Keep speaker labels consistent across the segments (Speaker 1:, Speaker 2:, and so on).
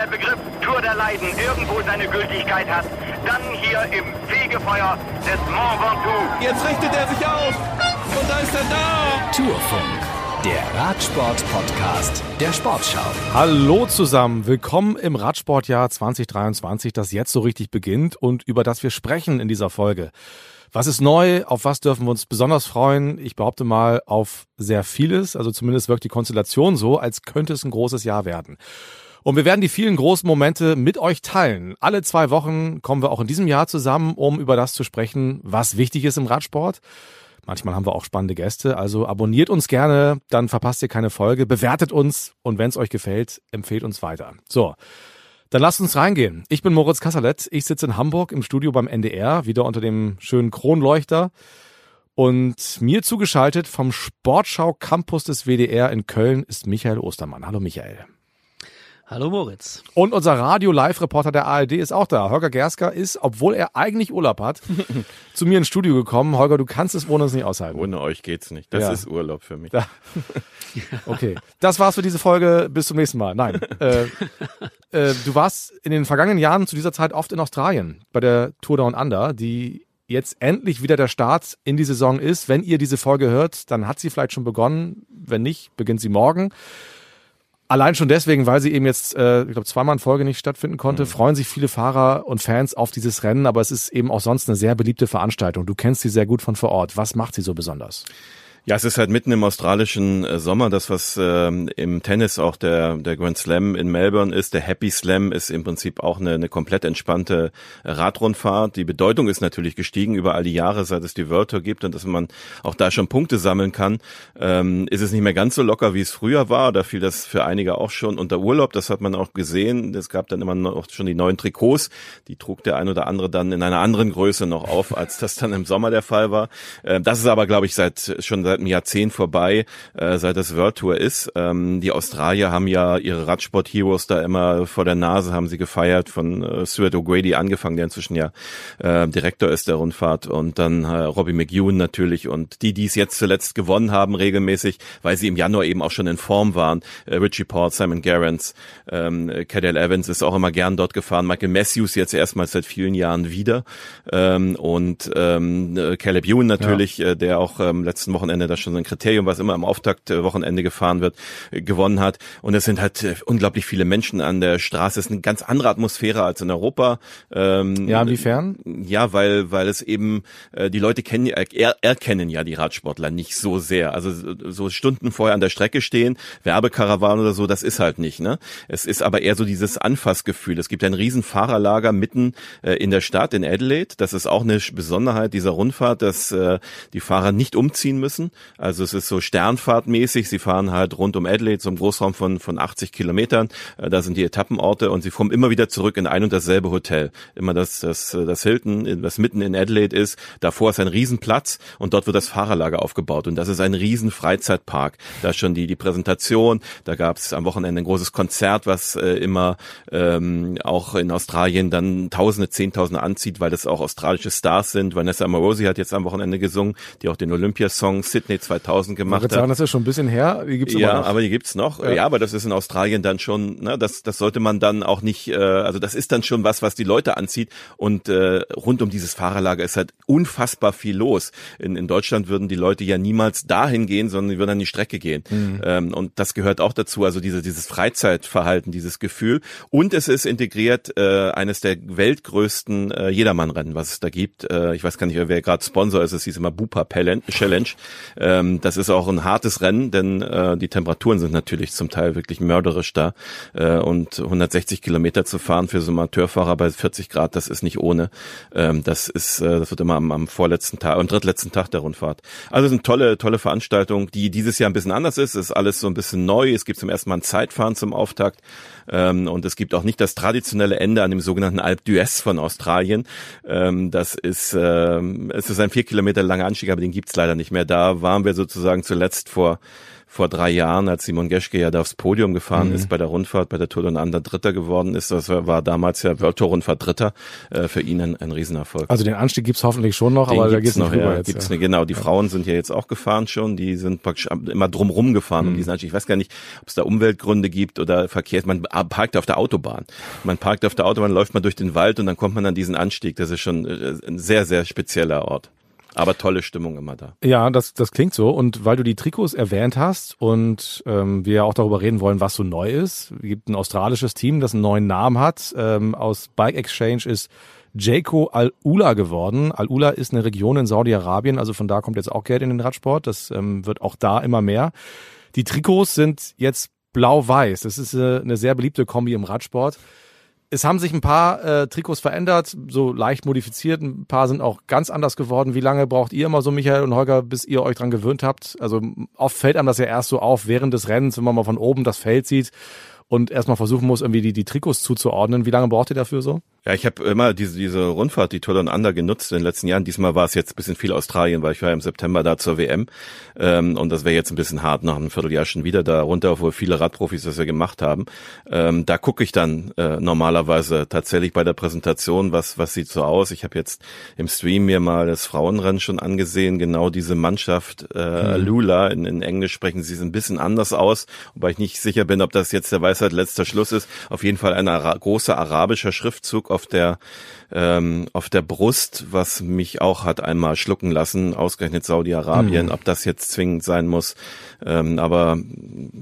Speaker 1: der Begriff Tour der Leiden irgendwo seine Gültigkeit hat, dann hier im Fegefeuer des Mont Ventoux.
Speaker 2: Jetzt richtet er sich auf und da ist er da.
Speaker 3: Tourfunk, der Radsport-Podcast der Sportschau.
Speaker 4: Hallo zusammen, willkommen im Radsportjahr 2023, das jetzt so richtig beginnt und über das wir sprechen in dieser Folge. Was ist neu? Auf was dürfen wir uns besonders freuen? Ich behaupte mal auf sehr vieles. Also zumindest wirkt die Konstellation so, als könnte es ein großes Jahr werden. Und wir werden die vielen großen Momente mit euch teilen. Alle zwei Wochen kommen wir auch in diesem Jahr zusammen, um über das zu sprechen, was wichtig ist im Radsport. Manchmal haben wir auch spannende Gäste, also abonniert uns gerne, dann verpasst ihr keine Folge, bewertet uns und wenn es euch gefällt, empfehlt uns weiter. So, dann lasst uns reingehen. Ich bin Moritz Kasserlet. Ich sitze in Hamburg im Studio beim NDR, wieder unter dem schönen Kronleuchter. Und mir zugeschaltet vom Sportschau Campus des WDR in Köln ist Michael Ostermann. Hallo Michael.
Speaker 5: Hallo Moritz.
Speaker 4: Und unser Radio-Live-Reporter der ARD ist auch da. Holger Gersker ist, obwohl er eigentlich Urlaub hat, zu mir ins Studio gekommen. Holger, du kannst es ohne uns nicht aushalten.
Speaker 6: Ohne euch geht's nicht. Das
Speaker 4: Ja.
Speaker 6: ist Urlaub für mich.
Speaker 4: Da. Okay, das war's für diese Folge. Bis zum nächsten Mal. Nein. Äh, äh, du warst in den vergangenen Jahren zu dieser Zeit oft in Australien bei der Tour Down Under, die jetzt endlich wieder der Start in die Saison ist. Wenn ihr diese Folge hört, dann hat sie vielleicht schon begonnen. Wenn nicht, beginnt sie morgen. Allein schon deswegen, weil sie eben jetzt, äh, ich glaube, zweimal in Folge nicht stattfinden konnte, freuen sich viele Fahrer und Fans auf dieses Rennen, aber es ist eben auch sonst eine sehr beliebte Veranstaltung. Du kennst sie sehr gut von vor Ort. Was macht sie so besonders?
Speaker 6: Ja, es ist halt mitten im australischen äh, Sommer, das was ähm, im Tennis auch der der Grand Slam in Melbourne ist, der Happy Slam ist im Prinzip auch eine, eine komplett entspannte Radrundfahrt. Die Bedeutung ist natürlich gestiegen über all die Jahre, seit es die World Tour gibt und dass man auch da schon Punkte sammeln kann, ähm, ist es nicht mehr ganz so locker, wie es früher war. Da fiel das für einige auch schon unter Urlaub. Das hat man auch gesehen. Es gab dann immer noch schon die neuen Trikots. Die trug der ein oder andere dann in einer anderen Größe noch auf, als das dann im Sommer der Fall war. Äh, das ist aber, glaube ich, seit schon seit einem Jahrzehnt vorbei, äh, seit das World Tour ist. Ähm, die Australier haben ja ihre Radsport-Heroes da immer vor der Nase, haben sie gefeiert, von äh, Stuart O'Grady angefangen, der inzwischen ja äh, Direktor ist der Rundfahrt und dann äh, Robbie McEwen natürlich und die, die es jetzt zuletzt gewonnen haben regelmäßig, weil sie im Januar eben auch schon in Form waren. Äh, Richie Paul, Simon Gerrans, ähm, Cadel Evans ist auch immer gern dort gefahren. Michael Matthews jetzt erstmals seit vielen Jahren wieder ähm, und ähm, äh, Caleb Ewan natürlich, äh, der auch ähm, letzten Wochenende da schon so ein Kriterium, was immer am Auftaktwochenende gefahren wird, äh, gewonnen hat. Und es sind halt äh, unglaublich viele Menschen an der Straße. Es ist eine ganz andere Atmosphäre als in Europa. Ähm,
Speaker 4: Ja, inwiefern?
Speaker 6: ja, weil weil es eben äh, die Leute kennen er, erkennen ja die Radsportler nicht so sehr. Also so- Stunden vorher an der Strecke stehen, Werbekarawan oder so, das ist halt nicht. Ne, es ist aber eher so dieses Anfassgefühl. Es gibt ein riesen Fahrerlager mitten äh, in der Stadt in Adelaide. Das ist auch eine Besonderheit dieser Rundfahrt, dass äh, die Fahrer nicht umziehen müssen. Also es ist so Sternfahrtmäßig. Sie fahren halt rund um Adelaide, so im Großraum von von 80 Kilometern. Äh, da sind die Etappenorte und sie kommen immer wieder zurück in ein und dasselbe Hotel. Immer das das äh, das Hilton, was mitten in Adelaide ist. Davor ist ein Riesenplatz und dort wird das Fahrerlager aufgebaut und das ist ein riesen Freizeitpark. Da schon die die Präsentation. Da gab es am Wochenende ein großes Konzert, was äh, immer ähm, auch in Australien dann Tausende, Zehntausende anzieht, weil das auch australische Stars sind. Vanessa Amorosi hat jetzt am Wochenende gesungen, die auch den Olympiasong Sydney 2000
Speaker 4: Ich
Speaker 6: gemacht hat.
Speaker 4: sagen, das ist schon ein bisschen her. Die gibt's
Speaker 6: Ja,
Speaker 4: noch.
Speaker 6: aber die gibt's noch.
Speaker 4: Ja.
Speaker 6: Ja. aber das ist in Australien dann schon, ne, das, das sollte man dann auch nicht, äh, also das ist dann schon was, was die Leute anzieht. Und äh, rund um dieses Fahrerlager ist halt unfassbar viel los. In, in Deutschland würden die Leute ja niemals dahin gehen, sondern die würden an die Strecke gehen.
Speaker 4: Mhm.
Speaker 6: Ähm, und das gehört auch dazu, also diese, dieses Freizeitverhalten, dieses Gefühl. Und es ist integriert äh, eines der weltgrößten äh, Jedermannrennen, was es da gibt. Äh, ich weiß gar nicht, wer gerade Sponsor ist, es hieß immer Bupa Challenge. Ähm, das ist auch ein hartes Rennen, denn äh, die Temperaturen sind natürlich zum Teil wirklich mörderisch da. Äh, und 160 Kilometer zu fahren für so einen Amateurfahrer bei 40 Grad, das ist nicht ohne. Ähm, das ist, äh, das wird immer am, am vorletzten Tag, am drittletzten Tag der Rundfahrt. Also es ist eine tolle, tolle Veranstaltung, die dieses Jahr ein bisschen anders ist. Es ist alles so ein bisschen neu. Es gibt zum ersten Mal ein Zeitfahren zum Auftakt. Ähm, und es gibt auch nicht das traditionelle Ende an dem sogenannten Alpe d'Huez von Australien. Ähm, das ist, ähm, es ist ein vier Kilometer langer Anstieg, aber den gibt's leider nicht mehr. Da waren wir sozusagen zuletzt vor vor drei Jahren, als Simon Geschke ja da aufs Podium gefahren mhm. ist bei der Rundfahrt, bei der Tour de Ander Dritter geworden ist. Das war damals ja World Tour Rundfahrt Dritter. Äh, für ihn ein, ein Riesenerfolg.
Speaker 4: Also den Anstieg gibt's hoffentlich schon noch, den aber da geht's noch.
Speaker 6: Ja, jetzt, gibt's ja. Eine, genau, die ja. Frauen sind ja jetzt auch gefahren schon. Die sind praktisch immer drumrum gefahren mhm. um diesen Anstieg. Ich weiß gar nicht, ob es da Umweltgründe gibt oder Verkehrs. Man parkt auf der Autobahn. Man parkt auf der Autobahn, läuft man durch den Wald und dann kommt man an diesen Anstieg. Das ist schon äh, ein sehr, sehr spezieller Ort. Aber tolle Stimmung immer da.
Speaker 4: Ja, das, das klingt so. Und weil du die Trikots erwähnt hast und ähm, wir auch darüber reden wollen, was so neu ist, gibt ein australisches Team, das einen neuen Namen hat. Ähm, aus Bike Exchange ist Jayco Al-Ula geworden. Al-Ula ist eine Region in Saudi-Arabien, also von da kommt jetzt auch Geld in den Radsport. Das ähm, wird auch da immer mehr. Die Trikots sind jetzt blau-weiß. Das ist äh, eine sehr beliebte Kombi im Radsport es haben sich ein paar äh, Trikots verändert, so leicht modifiziert. Ein paar sind auch ganz anders geworden. Wie lange braucht ihr immer so, Michael und Holger, bis ihr euch dran gewöhnt habt? Also oft fällt einem das ja erst so auf während des Rennens, wenn man mal von oben das Feld sieht und erstmal versuchen muss, irgendwie die, die Trikots zuzuordnen. Wie lange braucht ihr dafür so?
Speaker 6: Ja, ich habe immer diese, diese Rundfahrt, die Tour und Under genutzt in den letzten Jahren. Diesmal war es jetzt ein bisschen viel Australien, weil ich war ja im September da zur WM. Ähm, und das wäre jetzt ein bisschen hart nach einem Vierteljahr schon wieder da runter, obwohl viele Radprofis das ja gemacht haben. Ähm, da gucke ich dann äh, normalerweise tatsächlich bei der Präsentation, was, was sieht so aus. Ich habe jetzt im Stream mir mal das Frauenrennen schon angesehen. Genau diese Mannschaft äh, mhm. Lula, in, in Englisch sprechen sie es ein bisschen anders aus, wobei ich nicht sicher bin, ob das jetzt der Weisheit letzter Schluss ist. Auf jeden Fall ein Ara großer arabischer Schriftzug auf der ähm, auf der Brust, was mich auch hat einmal schlucken lassen, ausgerechnet Saudi-Arabien, mhm. ob das jetzt zwingend sein muss. Ähm, aber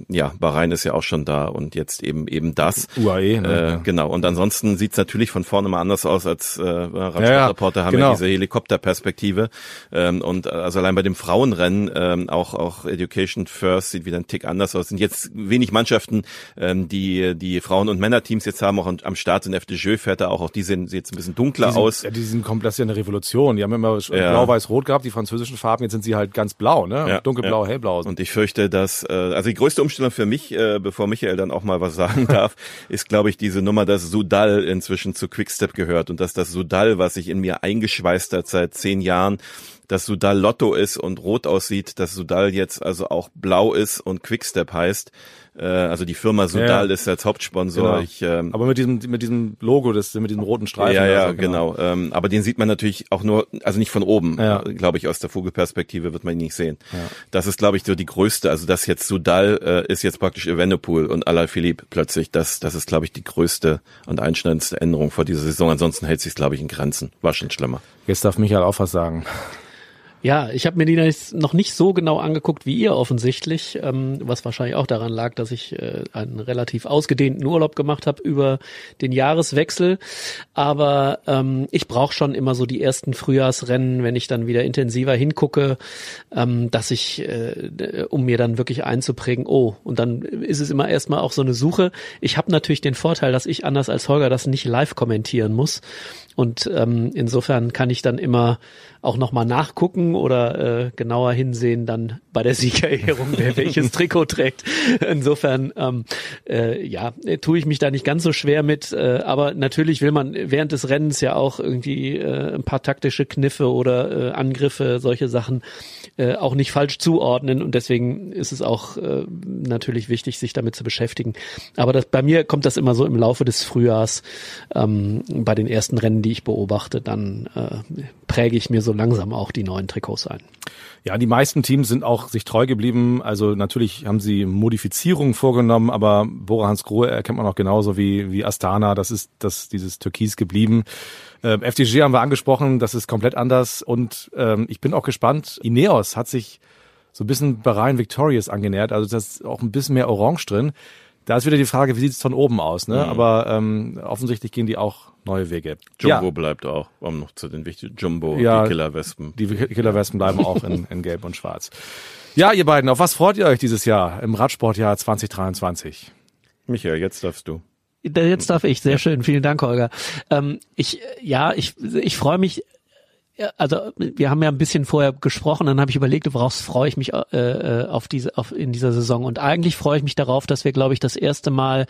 Speaker 6: ja, Bahrain ist ja auch schon da und jetzt eben eben das.
Speaker 4: UAE,
Speaker 6: ne? Äh, genau. Und ansonsten sieht's natürlich von vorne mal anders aus als äh, Radsportreporter ja, haben genau. ja diese Helikopterperspektive. Ähm, und äh, also allein bei dem Frauenrennen ähm, auch auch Education First sieht wieder ein Tick anders aus. Sind jetzt wenig Mannschaften, ähm, die die Frauen- und Männerteams jetzt haben, auch am Start sind FDJ fährt da auch, auch die sehen jetzt ein bisschen dunkler
Speaker 4: die sind,
Speaker 6: aus.
Speaker 4: Ja, die sind komplett, das ist ja eine Revolution. Die haben immer ja. blau-weiß-rot gehabt, die französischen Farben, jetzt sind sie halt ganz blau, ne? Ja, Dunkelblau, ja. hellblau.
Speaker 6: Und ich fürchte, dass, äh, also die größte Umstellung für mich, äh, bevor Michael dann auch mal was sagen darf, ist, glaube ich, diese Nummer, dass Sudal inzwischen zu Quickstep gehört und dass das Sudal, was sich in mir eingeschweißt hat seit zehn Jahren, dass Sudal Lotto ist und rot aussieht, dass Sudal jetzt also auch blau ist und Quickstep heißt. Äh, also die Firma Sudal ja, ist als Hauptsponsor.
Speaker 4: Genau. Ich, ähm, aber mit diesem mit diesem Logo, das mit diesem roten Streifen.
Speaker 6: Ja, ja, also, genau. genau. Ähm, aber den sieht man natürlich auch nur, also nicht von oben. Ja. Glaube ich, aus der Vogelperspektive wird man ihn nicht sehen. Ja. Das ist, glaube ich, so die größte. Also das jetzt Sudal äh, ist jetzt praktisch Evenepoel und Alaphilippe plötzlich. Das, das ist, glaube ich, die größte und einschneidendste Änderung vor dieser Saison. Ansonsten hält sich, glaube ich, in Grenzen. War schon schlimmer.
Speaker 4: Jetzt darf Michael auch was sagen.
Speaker 5: Ja, ich habe mir die noch nicht so genau angeguckt wie ihr offensichtlich, ähm, was wahrscheinlich auch daran lag, dass ich äh, einen relativ ausgedehnten Urlaub gemacht habe über den Jahreswechsel. Aber ähm, ich brauche schon immer so die ersten Frühjahrsrennen, wenn ich dann wieder intensiver hingucke, ähm, dass ich, äh, um mir dann wirklich einzuprägen, oh, und dann ist es immer erstmal auch so eine Suche. Ich habe natürlich den Vorteil, dass ich anders als Holger das nicht live kommentieren muss. Und ähm, insofern kann ich dann immer auch nochmal nachgucken oder äh, genauer hinsehen dann bei der Siegerehrung, wer welches Trikot trägt. Insofern ähm, äh, ja, tue ich mich da nicht ganz so schwer mit, äh, aber natürlich will man während des Rennens ja auch irgendwie äh, ein paar taktische Kniffe oder äh, Angriffe, solche Sachen äh, auch nicht falsch zuordnen und deswegen ist es auch äh, natürlich wichtig, sich damit zu beschäftigen. Aber das, bei mir kommt das immer so im Laufe des Frühjahrs ähm, bei den ersten Rennen, die ich beobachte, dann äh, präge ich mir so langsam auch die neuen Trikots ein.
Speaker 4: Ja, die meisten Teams sind auch sich treu geblieben. Also natürlich haben sie Modifizierungen vorgenommen, aber Bora Hans Grohe erkennt man auch genauso wie, wie Astana. Das ist das, dieses Türkis geblieben. Ähm, FDG haben wir angesprochen, das ist komplett anders. Und ähm, ich bin auch gespannt. Ineos hat sich so ein bisschen Bahrain Victorious angenähert. Also das ist auch ein bisschen mehr Orange drin. Da ist wieder die Frage, wie sieht es von oben aus? Ne? Mhm. Aber ähm, offensichtlich gehen die auch neue Wege.
Speaker 6: Jumbo ja. bleibt auch, um noch zu den wichtigen Jumbo, ja, die Killerwespen.
Speaker 4: Die Killerwespen bleiben auch in, in Gelb und Schwarz. Ja, ihr beiden, auf was freut ihr euch dieses Jahr im Radsportjahr 2023?
Speaker 6: Michael, jetzt darfst du.
Speaker 5: Jetzt darf ich, sehr schön, vielen Dank, Holger. Ähm, ich, ja, ich, ich freue mich also wir haben ja ein bisschen vorher gesprochen, dann habe ich überlegt, worauf freue ich mich äh, äh, auf diese auf in dieser Saison und eigentlich freue ich mich darauf, dass wir glaube ich das erste Mal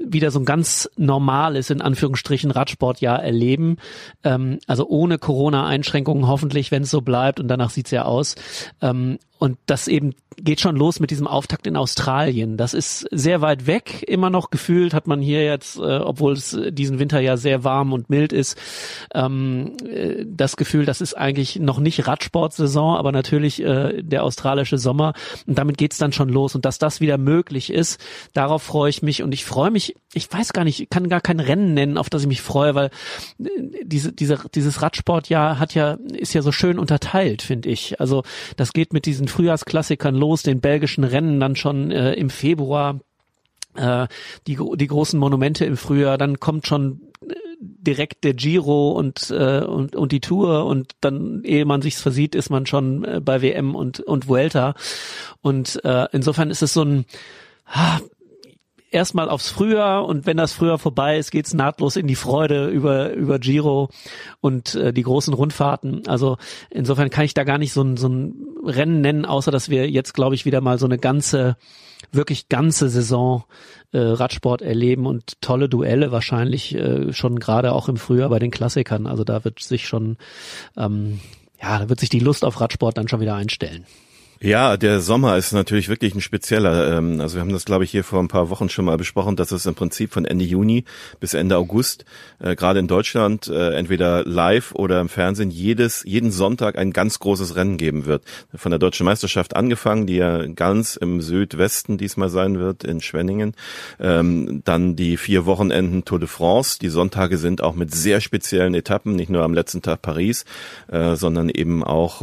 Speaker 5: wieder so ein ganz normales, in Anführungsstrichen, Radsportjahr erleben. Ähm, also ohne Corona-Einschränkungen hoffentlich, wenn es so bleibt und danach sieht's ja aus. Ähm, und das eben geht schon los mit diesem Auftakt in Australien. Das ist sehr weit weg, immer noch gefühlt hat man hier jetzt, äh, obwohl es diesen Winter ja sehr warm und mild ist, ähm, äh, das Gefühl, das ist eigentlich noch nicht Radsportsaison, aber natürlich äh, der australische Sommer. Und damit geht's dann schon los. Und dass das wieder möglich ist, darauf freue ich mich. Und ich freue mich, ich weiß gar nicht, ich kann gar kein Rennen nennen, auf das ich mich freue, weil äh, diese, diese, dieses Radsportjahr hat ja, ist ja so schön unterteilt, finde ich. Also das geht mit diesen Frühjahrsklassikern los, den belgischen Rennen dann schon äh, im Februar, äh, die, die großen Monumente im Frühjahr, dann kommt schon äh, direkt der Giro und, äh, und, und die Tour und dann, ehe man sich's versieht, ist man schon äh, bei WM und, und Vuelta. Und äh, insofern ist es so ein, ah, erstmal aufs Frühjahr und wenn das Frühjahr vorbei ist, geht's nahtlos in die Freude über über Giro und äh, die großen Rundfahrten. Also insofern kann ich da gar nicht so ein, so ein Rennen nennen, außer dass wir jetzt, glaube ich, wieder mal so eine ganze, wirklich ganze Saison äh, Radsport erleben und tolle Duelle wahrscheinlich äh, schon gerade auch im Frühjahr bei den Klassikern. Also da wird sich schon, ähm, ja, da wird sich die Lust auf Radsport dann schon wieder einstellen.
Speaker 6: Ja, der Sommer ist natürlich wirklich ein spezieller. Ähm, also wir haben das, glaube ich, hier vor ein paar Wochen schon mal besprochen, dass es im Prinzip von Ende Juni bis Ende August, äh, gerade in Deutschland, äh, entweder live oder im Fernsehen, jedes, jeden Sonntag ein ganz großes Rennen geben wird. Von der Deutschen Meisterschaft angefangen, die ja ganz im Südwesten diesmal sein wird, in Schwenningen. Ähm, dann die vier Wochenenden Tour de France. Die Sonntage sind auch mit sehr speziellen Etappen, nicht nur am letzten Tag Paris, äh, sondern eben auch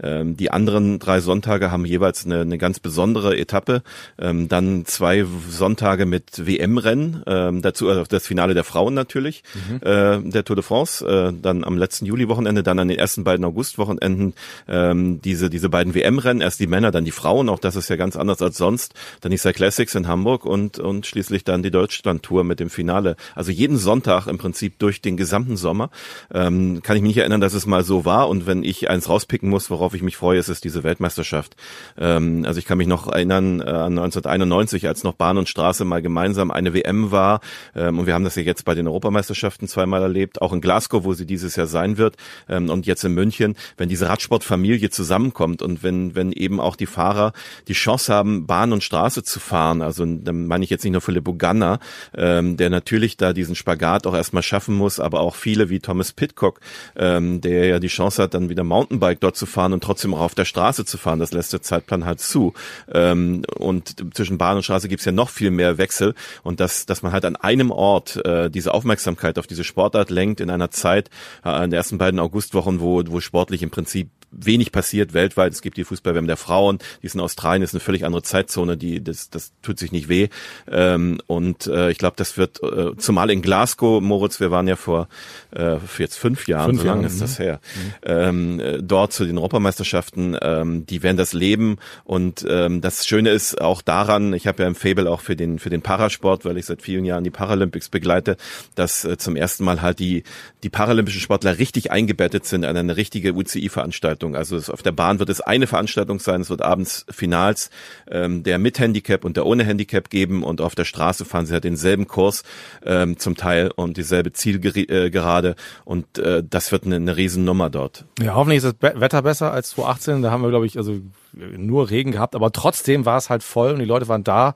Speaker 6: die anderen drei Sonntage Sonntage haben jeweils eine, eine ganz besondere Etappe. Ähm, dann zwei Sonntage mit WM-Rennen, ähm, dazu also das Finale der Frauen natürlich, mhm. äh, der Tour de France. Äh, dann am letzten Juli-Wochenende, dann an den ersten beiden August-Wochenenden ähm, diese diese beiden WM-Rennen. Erst die Männer, dann die Frauen. Auch das ist ja ganz anders als sonst. Dann die Cyclassics in Hamburg und und schließlich dann die Deutschland-Tour mit dem Finale. Also jeden Sonntag im Prinzip durch den gesamten Sommer. Ähm, kann ich mich nicht erinnern, dass es mal so war. Und wenn ich eins rauspicken muss, worauf ich mich freue, ist es diese Weltmeisterschaft Weltmeisterschaft. Ähm, also ich kann mich noch erinnern äh, an 1991, als noch Bahn und Straße mal gemeinsam eine WM war. Ähm, und wir haben das ja jetzt bei den Europameisterschaften zweimal erlebt, auch in Glasgow, wo sie dieses Jahr sein wird, ähm, und jetzt in München, wenn diese Radsportfamilie zusammenkommt und wenn, wenn eben auch die Fahrer die Chance haben, Bahn und Straße zu fahren. Also dann meine ich jetzt nicht nur Philipp Ganna, ähm, der natürlich da diesen Spagat auch erstmal schaffen muss, aber auch viele wie Thomas Pitcock, ähm, der ja die Chance hat, dann wieder Mountainbike dort zu fahren und trotzdem auch auf der Straße zu fahren fahren. Das lässt der Zeitplan halt zu. Ähm, und zwischen Bahn und Straße gibt's ja noch viel mehr Wechsel. Und dass, dass man halt an einem Ort äh, diese Aufmerksamkeit auf diese Sportart lenkt in einer Zeit, äh, in den ersten beiden Augustwochen, wo, wo sportlich im Prinzip wenig passiert weltweit. Es gibt die Fußballwärme der Frauen, die ist in Australien, ist eine völlig andere Zeitzone, die das, das tut sich nicht weh. Ähm, und äh, ich glaube, das wird äh, zumal in Glasgow, Moritz, wir waren ja vor äh, jetzt fünf Jahren, fünf so lange Jahre, ist das mhm. her, mhm. ähm, äh, dort zu den Europameisterschaften, ähm, die werden das leben. Und ähm, das Schöne ist auch daran, ich habe ja im Fable auch für den für den Parasport, weil ich seit vielen Jahren die Paralympics begleite, dass äh, zum ersten Mal halt die die paralympischen Sportler richtig eingebettet sind in eine richtige UCI-Veranstaltung. Veranstaltung. Also es, auf der Bahn wird es eine Veranstaltung sein, es wird abends Finals ähm, der mit Handicap und der ohne Handicap geben und auf der Straße fahren sie halt denselben Kurs ähm, zum Teil und dieselbe Zielgerade und äh, das wird eine, eine Riesennummer dort.
Speaker 4: Ja, hoffentlich ist das Wetter besser als 2018. Da haben wir, glaube ich, also nur Regen gehabt, aber trotzdem war es halt voll und die Leute waren da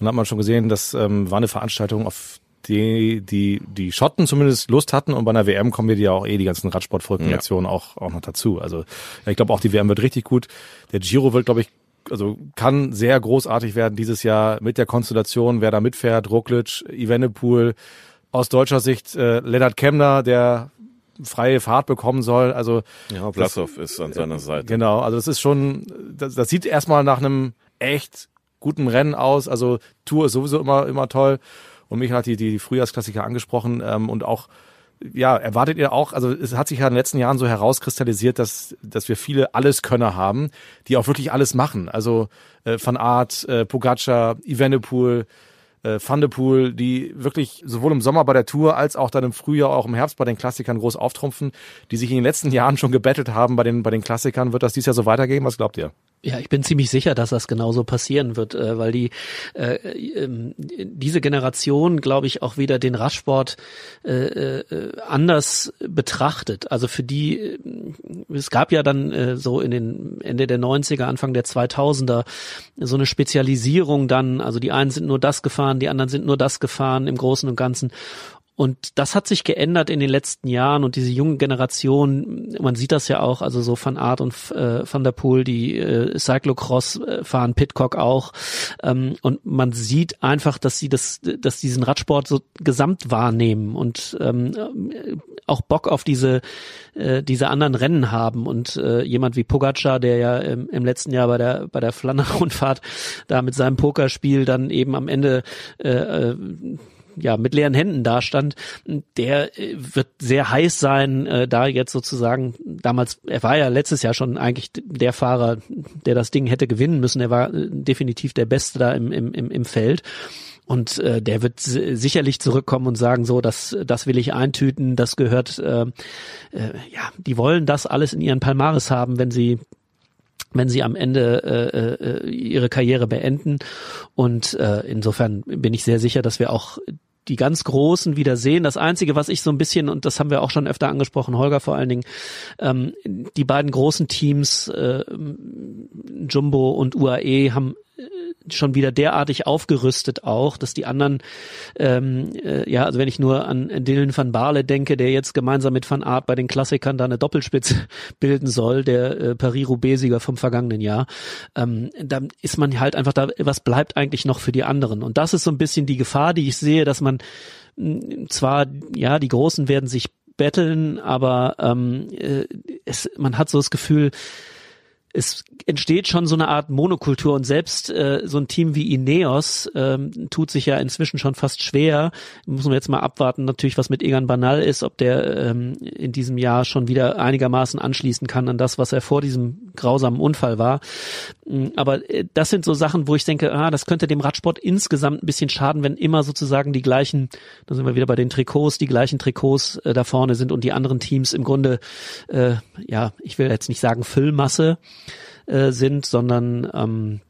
Speaker 4: und hat man schon gesehen, das ähm, war eine Veranstaltung, auf die, die, die Schotten zumindest Lust hatten und bei einer WM kommen wir ja auch eh die ganzen Radsportvolksnationen ja. auch, auch noch dazu. Also ich glaube auch die WM wird richtig gut. Der Giro wird, glaube ich, also kann sehr großartig werden dieses Jahr mit der Konstellation, wer da mitfährt, Roglic, Ivenepoel, aus deutscher Sicht äh, Lennart Kemner, der freie Fahrt bekommen soll. Also
Speaker 6: ja, Vlasov ist an seiner Seite.
Speaker 4: Genau, also das ist schon, das, das sieht erstmal nach einem echt guten Rennen aus. Also Tour ist sowieso immer immer toll. Und mich hat die, die Frühjahrsklassiker angesprochen ähm, und auch ja, erwartet ihr auch, also es hat sich ja in den letzten Jahren so herauskristallisiert, dass, dass wir viele Alleskönner haben, die auch wirklich alles machen. Also äh, Van Art, äh, Pogacar, Evenepoel, äh, Van die wirklich sowohl im Sommer bei der Tour als auch dann im Frühjahr, auch im Herbst bei den Klassikern groß auftrumpfen, die sich in den letzten Jahren schon gebettelt haben bei den, bei den Klassikern. Wird das dieses Jahr so weitergehen? Was glaubt ihr?
Speaker 5: Ja, ich bin ziemlich sicher, dass das genauso passieren wird, äh, weil die äh, äh, diese Generation, glaube ich, auch wieder den Radsport äh, äh, anders betrachtet. Also für die, äh, es gab ja dann äh, so in den Ende der 90er, Anfang der 2000er so eine Spezialisierung dann. Also die einen sind nur das gefahren, die anderen sind nur das gefahren im Großen und Ganzen. Und das hat sich geändert in den letzten Jahren und diese junge Generation, man sieht das ja auch, also so Van Art und äh, Van der Poel, die äh, Cyclocross äh, fahren, Pitcock auch. Ähm, und man sieht einfach, dass sie das, dass diesen Radsport so gesamt wahrnehmen und ähm, auch Bock auf diese äh, diese anderen Rennen haben und äh, jemand wie Pogacar, der ja im, im letzten Jahr bei der bei der Flandern-Rundfahrt da mit seinem Pokerspiel dann eben am Ende äh, äh ja mit leeren Händen dastand, der äh, wird sehr heiß sein, äh, da jetzt sozusagen damals, er war ja letztes Jahr schon eigentlich der Fahrer, der das Ding hätte gewinnen müssen. Er war äh, definitiv der Beste da im, im, im Feld. Und äh, der wird sicherlich zurückkommen und sagen, so, das, das will ich eintüten, das gehört, äh, äh, ja, die wollen das alles in ihren Palmares haben, wenn sie wenn sie am Ende äh, äh, ihre Karriere beenden. Und äh, insofern bin ich sehr sicher, dass wir auch die ganz Großen wieder sehen. Das Einzige, was ich so ein bisschen, und das haben wir auch schon öfter angesprochen, Holger vor allen Dingen, ähm, die beiden großen Teams, äh, Jumbo und UAE, haben schon wieder derartig aufgerüstet auch, dass die anderen, ähm, äh, ja, also wenn ich nur an Dylan van Baarle denke, der jetzt gemeinsam mit Van Aert bei den Klassikern da eine Doppelspitze bilden soll, der äh, Paris-Roubaix-Sieger vom vergangenen Jahr, ähm, dann ist man halt einfach da, was bleibt eigentlich noch für die anderen? Und das ist so ein bisschen die Gefahr, die ich sehe, dass man mh, zwar, ja, die Großen werden sich betteln, aber ähm, äh, es, man hat so das Gefühl, es entsteht schon so eine Art Monokultur und selbst äh, so ein Team wie Ineos ähm, tut sich ja inzwischen schon fast schwer. Muss man jetzt mal abwarten, natürlich, was mit Egan Banal ist, ob der ähm, in diesem Jahr schon wieder einigermaßen anschließen kann an das, was er vor diesem grausamen Unfall war. Mm, aber äh, das sind so Sachen, wo ich denke, ah, das könnte dem Radsport insgesamt ein bisschen schaden, wenn immer sozusagen die gleichen, da sind wir wieder bei den Trikots, die gleichen Trikots äh, da vorne sind und die anderen Teams im Grunde, äh, ja, ich will jetzt nicht sagen Füllmasse, äh, sind, sondern ähm,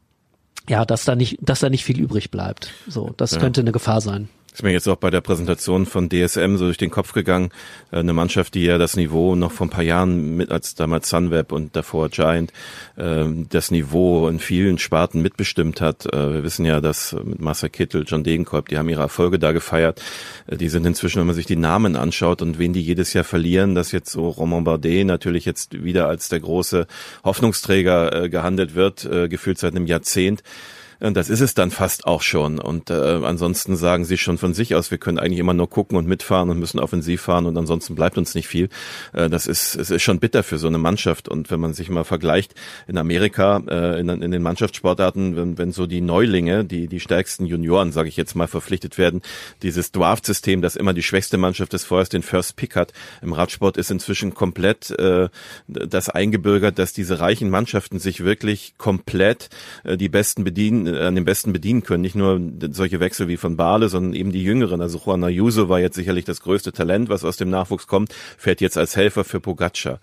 Speaker 5: ja, dass da nicht, dass da nicht viel übrig bleibt. So, das ja. könnte eine Gefahr sein.
Speaker 6: Ist mir jetzt auch bei der Präsentation von DSM so durch den Kopf gegangen. Äh, eine Mannschaft, die ja das Niveau noch vor ein paar Jahren mit als damals Sunweb und davor Giant ähm, das Niveau in vielen Sparten mitbestimmt hat. Äh, wir wissen ja, dass mit Marcel Kittel, John Degenkolb, die haben ihre Erfolge da gefeiert. Äh, die sind inzwischen, wenn man sich die Namen anschaut und wen die jedes Jahr verlieren, dass jetzt so Romain Bardet natürlich jetzt wieder als der große Hoffnungsträger gehandelt wird, gefühlt seit einem Jahrzehnt. Und das ist es dann fast auch schon. Und äh, ansonsten sagen sie schon von sich aus, wir können eigentlich immer nur gucken und mitfahren und müssen offensiv fahren und ansonsten bleibt uns nicht viel. Äh, das ist, es ist schon bitter für so eine Mannschaft. Und wenn man sich mal vergleicht in Amerika, äh, in, in den Mannschaftssportarten, wenn, wenn so die Neulinge, die, die stärksten Junioren, sage ich jetzt mal, verpflichtet werden, dieses Draft-System, das immer die schwächste Mannschaft des Vorjahres den First Pick hat, im Radsport ist inzwischen komplett äh, das eingebürgert, dass diese reichen Mannschaften sich wirklich komplett äh, die Besten bedienen äh, an den besten bedienen können. Nicht nur solche Wechsel wie von Bale, sondern eben die Jüngeren. Also Juan Ayuso war jetzt sicherlich das größte Talent, was aus dem Nachwuchs kommt, fährt jetzt als Helfer für Pogacar.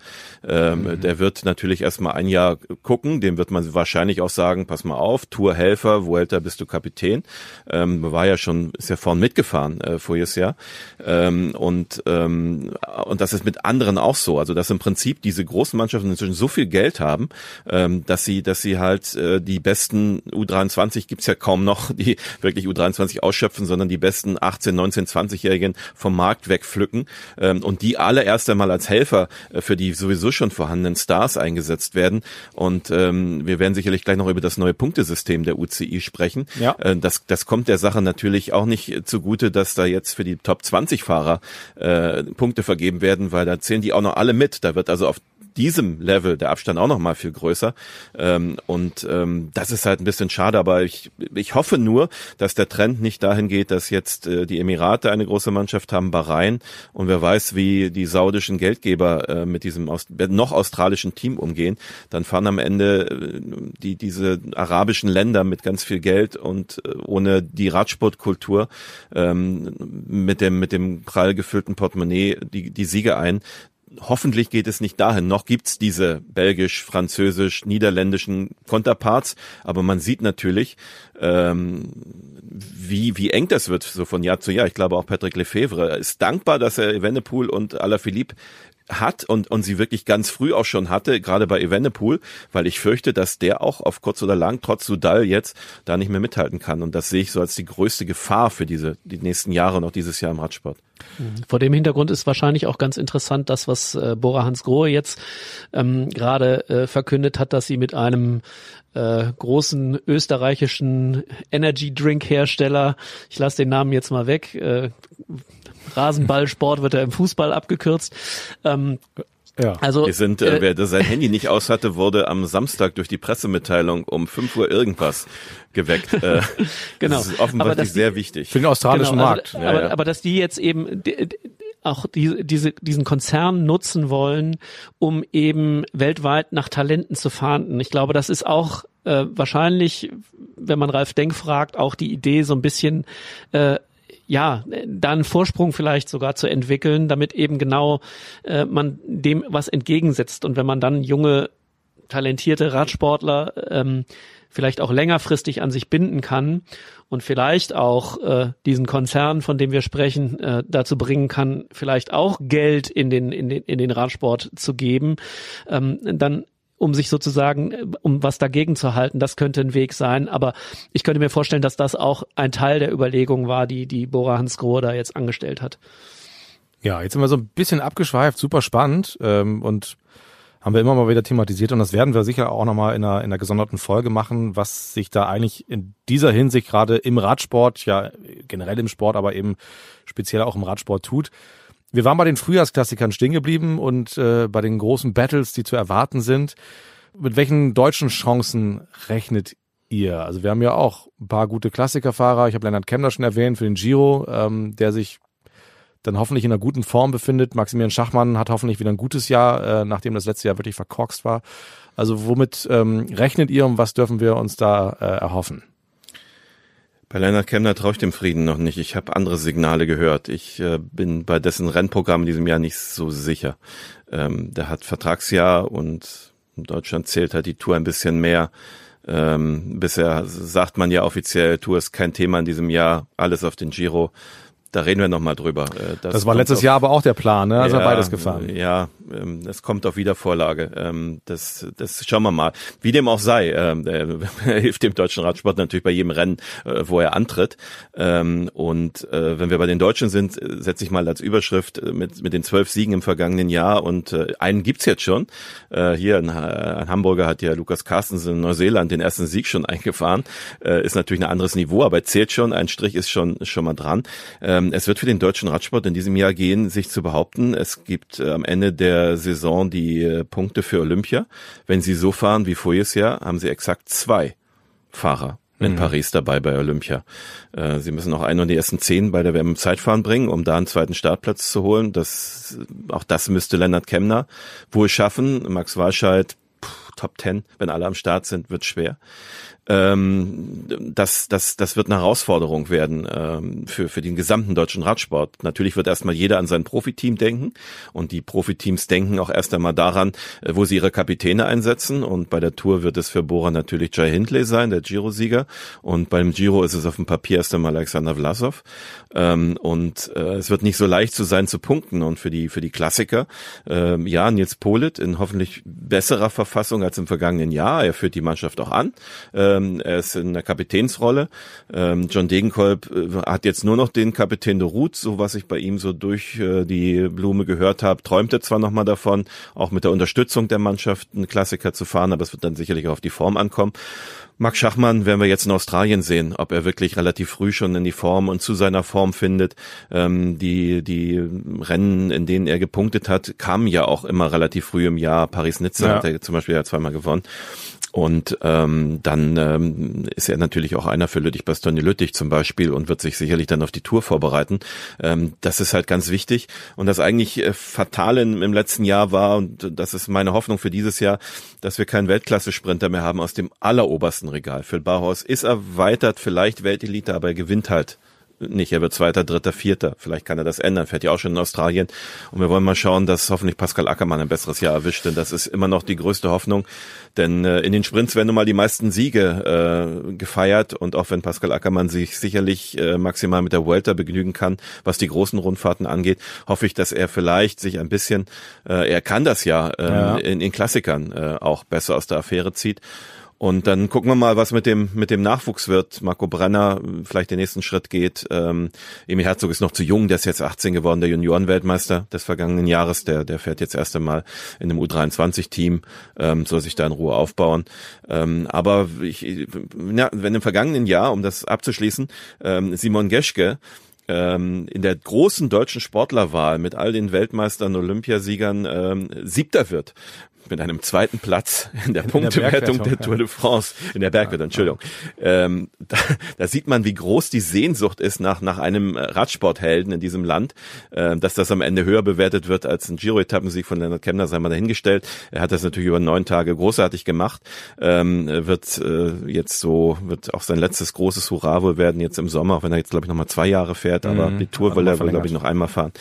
Speaker 6: Ähm, mhm. Der wird natürlich erstmal ein Jahr gucken, dem wird man wahrscheinlich auch sagen, pass mal auf, Tourhelfer, Vuelta bist du Kapitän. Ähm, war ja schon, ist ja vorn mitgefahren äh, voriges Jahr. Ähm, und, ähm, und das ist mit anderen auch so. Also dass im Prinzip diese großen Mannschaften inzwischen so viel Geld haben, ähm, dass sie, dass sie halt äh, die besten U23 U23 gibt's ja kaum noch, die wirklich U23 ausschöpfen, sondern die besten 18, 19, 20-Jährigen vom Markt wegpflücken ähm, und die alle erst einmal als Helfer äh, für die sowieso schon vorhandenen Stars eingesetzt werden. Und ähm, wir werden sicherlich gleich noch über das neue Punktesystem der UCI sprechen. Ja. Äh, das, das kommt der Sache natürlich auch nicht zugute, dass da jetzt für die Top 20 Fahrer äh, Punkte vergeben werden, weil da zählen die auch noch alle mit. Da wird also auf diesem Level der Abstand auch noch mal viel größer. Ähm, und ähm, das ist halt ein bisschen schade, aber ich, ich hoffe nur, dass der Trend nicht dahin geht, dass jetzt äh, die Emirate eine große Mannschaft haben, Bahrain und wer weiß, wie die saudischen Geldgeber äh, mit diesem Aust noch australischen Team umgehen. Dann fahren am Ende äh, die diese arabischen Länder mit ganz viel Geld und äh, ohne die Radsportkultur ähm, mit dem mit dem prall gefüllten Portemonnaie die die Siege ein hoffentlich geht es nicht dahin. Noch gibt's diese belgisch, französisch, niederländischen Konterparts, aber man sieht natürlich, ähm, wie, wie eng das wird, so von Jahr zu Jahr. Ich glaube auch Patrick Lefevre ist dankbar, dass er Evenepoel und Alaphilippe hat und, und sie wirklich ganz früh auch schon hatte, gerade bei Evenepoel, weil ich fürchte, dass der auch auf kurz oder lang, trotz Sudal jetzt, da nicht mehr mithalten kann. Und das sehe ich so als die größte Gefahr für diese, die nächsten Jahre und auch dieses Jahr im Radsport.
Speaker 5: Mhm. Vor dem Hintergrund ist wahrscheinlich auch ganz interessant, das, was äh, Bora Hans Grohe jetzt ähm, gerade äh, verkündet hat, dass sie mit einem äh, großen österreichischen Energy Drink Hersteller, ich lasse den Namen jetzt mal weg, äh, Rasenballsport wird er im Fußball abgekürzt. Ähm,
Speaker 6: ja. Also wir sind, äh, wer sein Handy nicht aus hatte, wurde am Samstag durch die Pressemitteilung um 5 Uhr irgendwas geweckt. Äh,
Speaker 5: genau.
Speaker 6: Das ist offensichtlich sehr die, wichtig.
Speaker 4: Für den australischen genau, also, Markt.
Speaker 5: Also, ja, aber, ja. aber dass die jetzt eben die, auch die, diese, diesen Konzern nutzen wollen, um eben weltweit nach Talenten zu fahnden. Ich glaube, das ist auch äh, wahrscheinlich, wenn man Ralf Denk fragt, auch die Idee so ein bisschen äh, ja, dann Vorsprung vielleicht sogar zu entwickeln, damit eben genau äh, man dem was entgegensetzt. Und wenn man dann junge, talentierte Radsportler ähm, vielleicht auch längerfristig an sich binden kann und vielleicht auch äh, diesen Konzern, von dem wir sprechen, äh, dazu bringen kann, vielleicht auch Geld in den in den in den Radsport zu geben, ähm, dann um sich sozusagen, äh, um was dagegen zu halten. Das könnte ein Weg sein. Aber ich könnte mir vorstellen, dass das auch ein Teil der Überlegung war, die die Bora Hans Grohe da jetzt angestellt hat.
Speaker 4: Ja, jetzt sind wir so ein bisschen abgeschweift, super spannend ähm, und haben wir immer mal wieder thematisiert und das werden wir sicher auch nochmal in einer, in einer gesonderten Folge machen, was sich da eigentlich in dieser Hinsicht gerade im Radsport, ja generell im Sport, aber eben speziell auch im Radsport tut. Wir waren bei den Frühjahrsklassikern stehen geblieben und äh, bei den großen Battles, die zu erwarten sind. Mit welchen deutschen Chancen rechnet ihr? Also wir haben ja auch ein paar gute Klassikerfahrer. Ich habe Lennart Kemner schon erwähnt für den Giro, ähm, der sich dann hoffentlich in einer guten Form befindet. Maximilian Schachmann hat hoffentlich wieder ein gutes Jahr, äh, nachdem das letzte Jahr wirklich verkorkst war. Also womit ähm, rechnet ihr und was dürfen wir uns da äh, erhoffen?
Speaker 6: Bei Leonard Kemner traue ich dem Frieden noch nicht. Ich habe andere Signale gehört. Ich äh, bin bei dessen Rennprogramm in diesem Jahr nicht so sicher. Ähm, der hat Vertragsjahr und in Deutschland zählt halt die Tour ein bisschen mehr. Ähm, bisher sagt man ja offiziell, Tour ist kein Thema in diesem Jahr, alles auf den Giro. Da reden wir nochmal drüber.
Speaker 4: Äh, das, das war letztes auf, Jahr aber auch der Plan, ne? Also ja, beides gefahren.
Speaker 6: Ja, ähm, es kommt auf Wiedervorlage. Ähm, das, das schauen wir mal. Wie dem auch sei, ähm, er hilft dem deutschen Radsport natürlich bei jedem Rennen, äh, wo er antritt. Und äh, wenn wir bei den Deutschen sind, setze ich mal als Überschrift mit, mit den zwölf Siegen im vergangenen Jahr und einen gibt's jetzt schon. Hier ein, Hamburger hat ja Lukas Carstensen in Neuseeland den ersten Sieg schon eingefahren. Ist natürlich ein anderes Niveau, aber zählt schon. Ein Strich ist schon, schon mal dran. Ähm, es wird für den deutschen Radsport in diesem Jahr gehen, sich zu behaupten. Es gibt äh, am Ende der Saison die äh, Punkte für Olympia. Wenn sie so fahren wie voriges Jahr, haben sie exakt zwei Fahrer in mhm. Paris dabei bei Olympia. Äh, sie müssen noch einen und die ersten zehn bei der WM Zeitfahren bringen, um da einen zweiten Startplatz zu holen. Das, auch das müsste Lennart Kemner wohl schaffen. Max Walscheid, Top Ten, wenn alle am Start sind, wird schwer ähm, das, das, das wird eine Herausforderung werden ähm, für, für den gesamten deutschen Radsport. Natürlich wird erstmal jeder an sein Profiteam denken und die Profiteams denken auch erst einmal daran, äh, wo sie ihre Kapitäne einsetzen. Und bei der Tour wird es für Bora natürlich Jai Hindley sein, der Giro-Sieger. Und beim Giro ist es auf dem Papier erst einmal Alexander Vlasov. Ähm, und äh, es wird nicht so leicht zu sein zu punkten. Und für die, für die Klassiker, äh, ja, Nils Polit in hoffentlich besserer Verfassung als im vergangenen Jahr, er führt die Mannschaft auch an, äh, ähm, er ist in der Kapitänsrolle. Ähm, John Degenkolb äh, hat jetzt nur noch den Kapitän de Route, so was ich bei ihm so durch äh, die Blume gehört habe. Träumte zwar nochmal davon, auch mit der Unterstützung der Mannschaft einen Klassiker zu fahren, aber es wird dann sicherlich auch auf die Form ankommen. Max Schachmann werden wir jetzt in Australien sehen, ob er wirklich relativ früh schon in die Form und zu seiner Form findet. Ähm, die, die Rennen, in denen er gepunktet hat, kamen ja auch immer relativ früh im Jahr. Paris-Nizza ja. hat er zum Beispiel ja zweimal gewonnen. Und ähm, dann ähm, ist er natürlich auch einer für Lüttich Bastogne Lüttich zum Beispiel und wird sich sicherlich dann auf die Tour vorbereiten. Ähm, das ist halt ganz wichtig. Und das eigentlich äh, Fatale im, im letzten Jahr war, und das ist meine Hoffnung für dieses Jahr, dass wir keinen Weltklasse-Sprinter mehr haben aus dem allerobersten Regal. Phil Barhaus ist erweitert, vielleicht Weltelite, aber er gewinnt halt nicht. Er wird Zweiter, Dritter, Vierter. Vielleicht kann er das ändern. Fährt ja auch schon in Australien. Und wir wollen mal schauen, dass hoffentlich Pascal Ackermann ein besseres Jahr erwischt. Denn das ist immer noch die größte Hoffnung. Denn äh, in den Sprints werden nun mal die meisten Siege äh, gefeiert. Und auch wenn Pascal Ackermann sich sicherlich äh, maximal mit der Vuelta begnügen kann, was die großen Rundfahrten angeht, hoffe ich, dass er vielleicht sich ein bisschen, äh, er kann das ja, äh, ja. In, in Klassikern äh, auch besser aus der Affäre zieht. Und dann gucken wir mal, was mit dem mit dem Nachwuchs wird. Marco Brenner vielleicht den nächsten Schritt geht. Ähm, Emil Herzog ist noch zu jung, der ist jetzt 18 geworden, der Juniorenweltmeister des vergangenen Jahres. Der der fährt jetzt erst einmal in einem U23-Team, ähm, soll sich da in Ruhe aufbauen. Ähm, aber ich, ja, wenn im vergangenen Jahr, um das abzuschließen, ähm, Simon Geschke ähm, in der großen deutschen Sportlerwahl mit all den Weltmeistern, Olympiasiegern ähm, Siebter wird, mit einem zweiten Platz in der in Punktewertung der, der, Tour de France, in der Bergwertung, Entschuldigung. Ähm, da, da, sieht man, wie groß die Sehnsucht ist nach, nach einem Radsporthelden in diesem Land, äh, dass das am Ende höher bewertet wird als ein Giro-Etappensieg von Leonard Kemner, sei mal dahingestellt. Er hat das natürlich über neun Tage großartig gemacht, ähm, wird äh, jetzt so, wird auch sein letztes großes Hurra wohl werden jetzt im Sommer, auch wenn er jetzt, glaube ich, nochmal zwei Jahre fährt, aber mhm, die Tour will er, glaube ich, noch einmal fahren.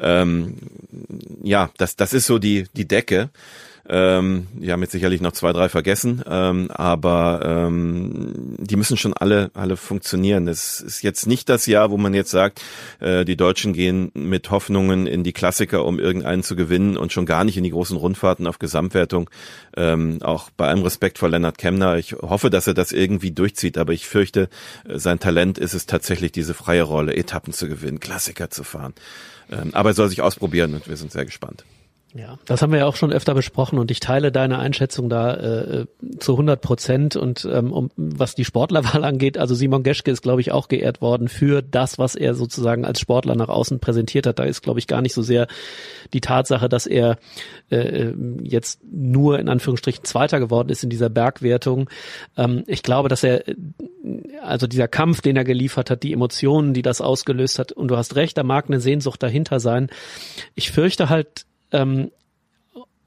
Speaker 6: Ja, ähm, ja das, das ist so die, die Decke. Ähm, die haben jetzt sicherlich noch zwei, drei vergessen, ähm, aber ähm, die müssen schon alle, alle funktionieren. Es ist jetzt nicht das Jahr, wo man jetzt sagt, äh, die Deutschen gehen mit Hoffnungen in die Klassiker, um irgendeinen zu gewinnen und schon gar nicht in die großen Rundfahrten auf Gesamtwertung. Ähm, auch bei allem Respekt vor Lennart Kemner. Ich hoffe, dass er das irgendwie durchzieht, aber ich fürchte, äh, sein Talent ist es tatsächlich, diese freie Rolle, Etappen zu gewinnen, Klassiker zu fahren. Ähm, aber er soll sich ausprobieren und wir sind sehr gespannt.
Speaker 5: Ja, das haben wir ja auch schon öfter besprochen und ich teile deine Einschätzung da äh, zu 100 Prozent. Und ähm, um, was die Sportlerwahl angeht, also Simon Geschke ist, glaube ich, auch geehrt worden für das, was er sozusagen als Sportler nach außen präsentiert hat. Da ist, glaube ich, gar nicht so sehr die Tatsache, dass er äh, jetzt nur in Anführungsstrichen Zweiter geworden ist in dieser Bergwertung. Ähm, ich glaube, dass er, also dieser Kampf, den er geliefert hat, die Emotionen, die das ausgelöst hat, und du hast recht, da mag eine Sehnsucht dahinter sein. Ich fürchte halt, ähm,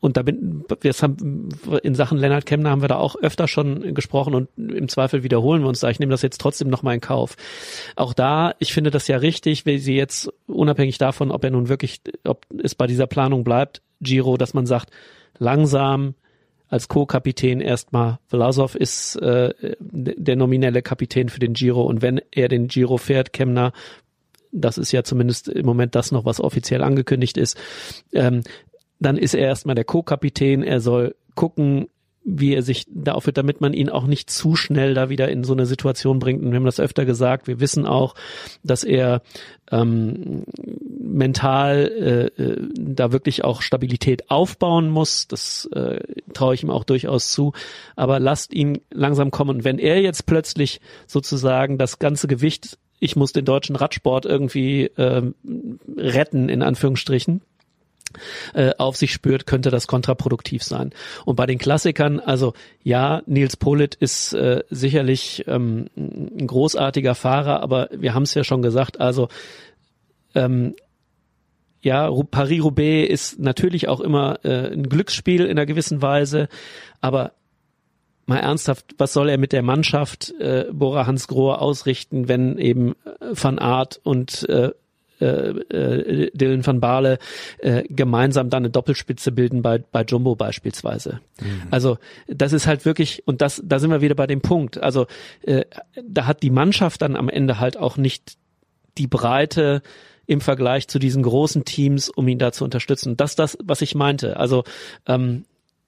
Speaker 5: und da bin, wir haben, in Sachen Lennart Kemner haben wir da auch öfter schon gesprochen und im Zweifel wiederholen wir uns da. Ich nehme das jetzt trotzdem nochmal in Kauf. Auch da, ich finde das ja richtig, wie sie jetzt unabhängig davon, ob er nun wirklich, ob es bei dieser Planung bleibt, Giro, dass man sagt, langsam als Co-Kapitän erstmal Vlasov ist äh, der nominelle Kapitän für den Giro und wenn er den Giro fährt, Kemner das ist ja zumindest im Moment das noch, was offiziell angekündigt ist, ähm, dann ist er erstmal der Co-Kapitän, er soll gucken, wie er sich da aufhört, damit man ihn auch nicht zu schnell da wieder in so eine Situation bringt. Und wir haben das öfter gesagt. Wir wissen auch, dass er ähm, mental äh, äh da wirklich auch Stabilität aufbauen muss. Das äh, traue ich ihm auch durchaus zu. Aber lasst ihn langsam kommen. Und wenn er jetzt plötzlich sozusagen das ganze Gewicht ich muss den deutschen Radsport irgendwie ähm, retten, in Anführungsstrichen, äh, auf sich spürt, könnte das kontraproduktiv sein. Und bei den Klassikern, also ja, Nils Polit ist äh, sicherlich ähm, ein großartiger Fahrer, aber wir haben es ja schon gesagt, also ähm, ja, Paris-Roubaix ist natürlich auch immer äh, ein Glücksspiel in einer gewissen Weise, aber mal ernsthaft, was soll er mit der Mannschaft äh, Bora Hans Grohe ausrichten, wenn eben äh, Van Aert und äh, äh, äh, Dylan van Baarle äh, gemeinsam dann eine Doppelspitze bilden bei, bei Jumbo beispielsweise. Mhm. Also das ist halt wirklich, und das, da sind wir wieder bei dem Punkt. Also äh, da hat die Mannschaft dann am Ende halt auch nicht die Breite im Vergleich zu diesen großen Teams, um ihn da zu unterstützen. Das ist das, was ich meinte. Also ähm,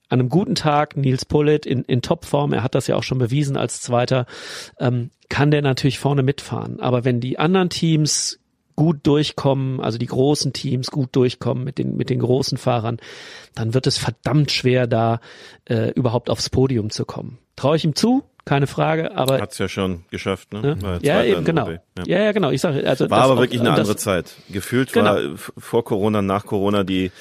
Speaker 5: an einem guten Tag, Nils Pullet in, in Topform, er hat das ja auch schon bewiesen als Zweiter, ähm, kann der natürlich vorne mitfahren. Aber wenn die anderen Teams gut durchkommen, also die großen Teams gut durchkommen mit den, mit den großen Fahrern, dann wird es verdammt schwer, da äh, überhaupt aufs Podium zu kommen. Traue ich ihm zu, keine Frage, aber
Speaker 6: hat's ja schon geschafft,
Speaker 5: ne? ne? Ja, eben, genau. Ja. ja. ja, genau. Ich sage, also
Speaker 6: war aber auch, wirklich eine andere Zeit. Gefühlt genau. war vor Corona, nach Corona die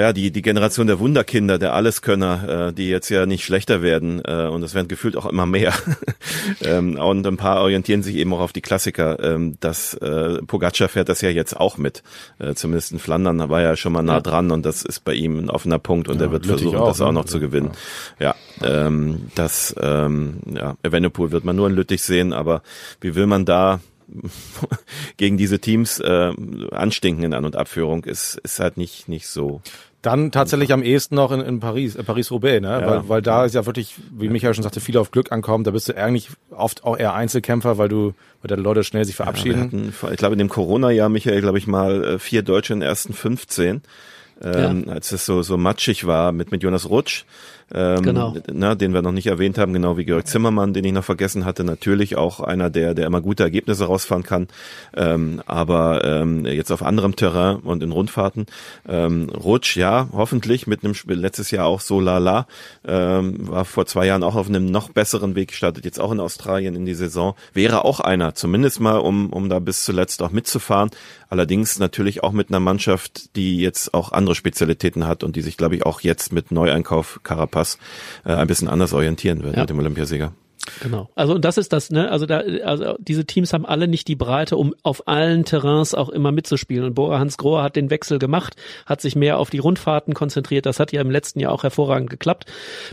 Speaker 6: ja, die, die Generation der Wunderkinder, der Alleskönner, äh, die jetzt ja nicht schlechter werden äh, und es werden gefühlt auch immer mehr. ähm, und ein paar orientieren sich eben auch auf die Klassiker. Ähm, das äh, Pogacar fährt das ja jetzt auch mit. Äh, zumindest in Flandern war er schon mal nah dran und das ist bei ihm ein offener Punkt und ja, er wird versuchen, auch, das auch noch ne? zu gewinnen. Ja, ja ähm, das ähm, ja, Evenepoel wird man nur in Lüttich sehen, aber wie will man da gegen diese Teams äh, anstinken in An- und Abführung, ist, ist halt nicht, nicht so.
Speaker 4: Dann tatsächlich am ehesten noch in, in Paris, äh, Paris-Roubaix, ne?
Speaker 6: Ja.
Speaker 4: Weil, weil da ist ja wirklich, wie Michael schon sagte, viel auf Glück ankommen. Da bist du eigentlich oft auch eher Einzelkämpfer, weil du, weil da Leute schnell sich verabschieden.
Speaker 6: hatten, ich glaube, in dem Corona-Jahr, Michael, glaube ich mal, äh, vier Deutsche in den ersten 15. Ähm, als es so, so matschig war mit, mit Jonas Rutsch, ähm,
Speaker 5: Genau.
Speaker 6: na, den wir noch nicht erwähnt haben, genau wie Georg Zimmermann, den ich noch vergessen hatte, natürlich auch einer, der, der immer gute Ergebnisse rausfahren kann, ähm, aber ähm, jetzt auf anderem Terrain und in Rundfahrten. Ähm, Rutsch, ja, hoffentlich mit einem Spiel, letztes Jahr auch so lala, ähm, war vor zwei Jahren auch auf einem noch besseren Weg gestartet, jetzt auch in Australien in die Saison, wäre auch einer, zumindest mal, um, um da bis zuletzt auch mitzufahren, allerdings natürlich auch mit einer Mannschaft, die jetzt auch andere Spezialitäten hat und die sich, glaube ich, auch jetzt mit Neueinkauf Carapaz äh, ein bisschen anders orientieren wird
Speaker 5: Ja.
Speaker 6: mit dem Olympiasieger.
Speaker 5: Genau. Also und das ist das, ne? Also da, also diese Teams haben alle nicht die Breite, um auf allen Terrains auch immer mitzuspielen. Und Bora Hans Grohe hat den Wechsel gemacht, hat sich mehr auf die Rundfahrten konzentriert. Das hat ja im letzten Jahr auch hervorragend geklappt,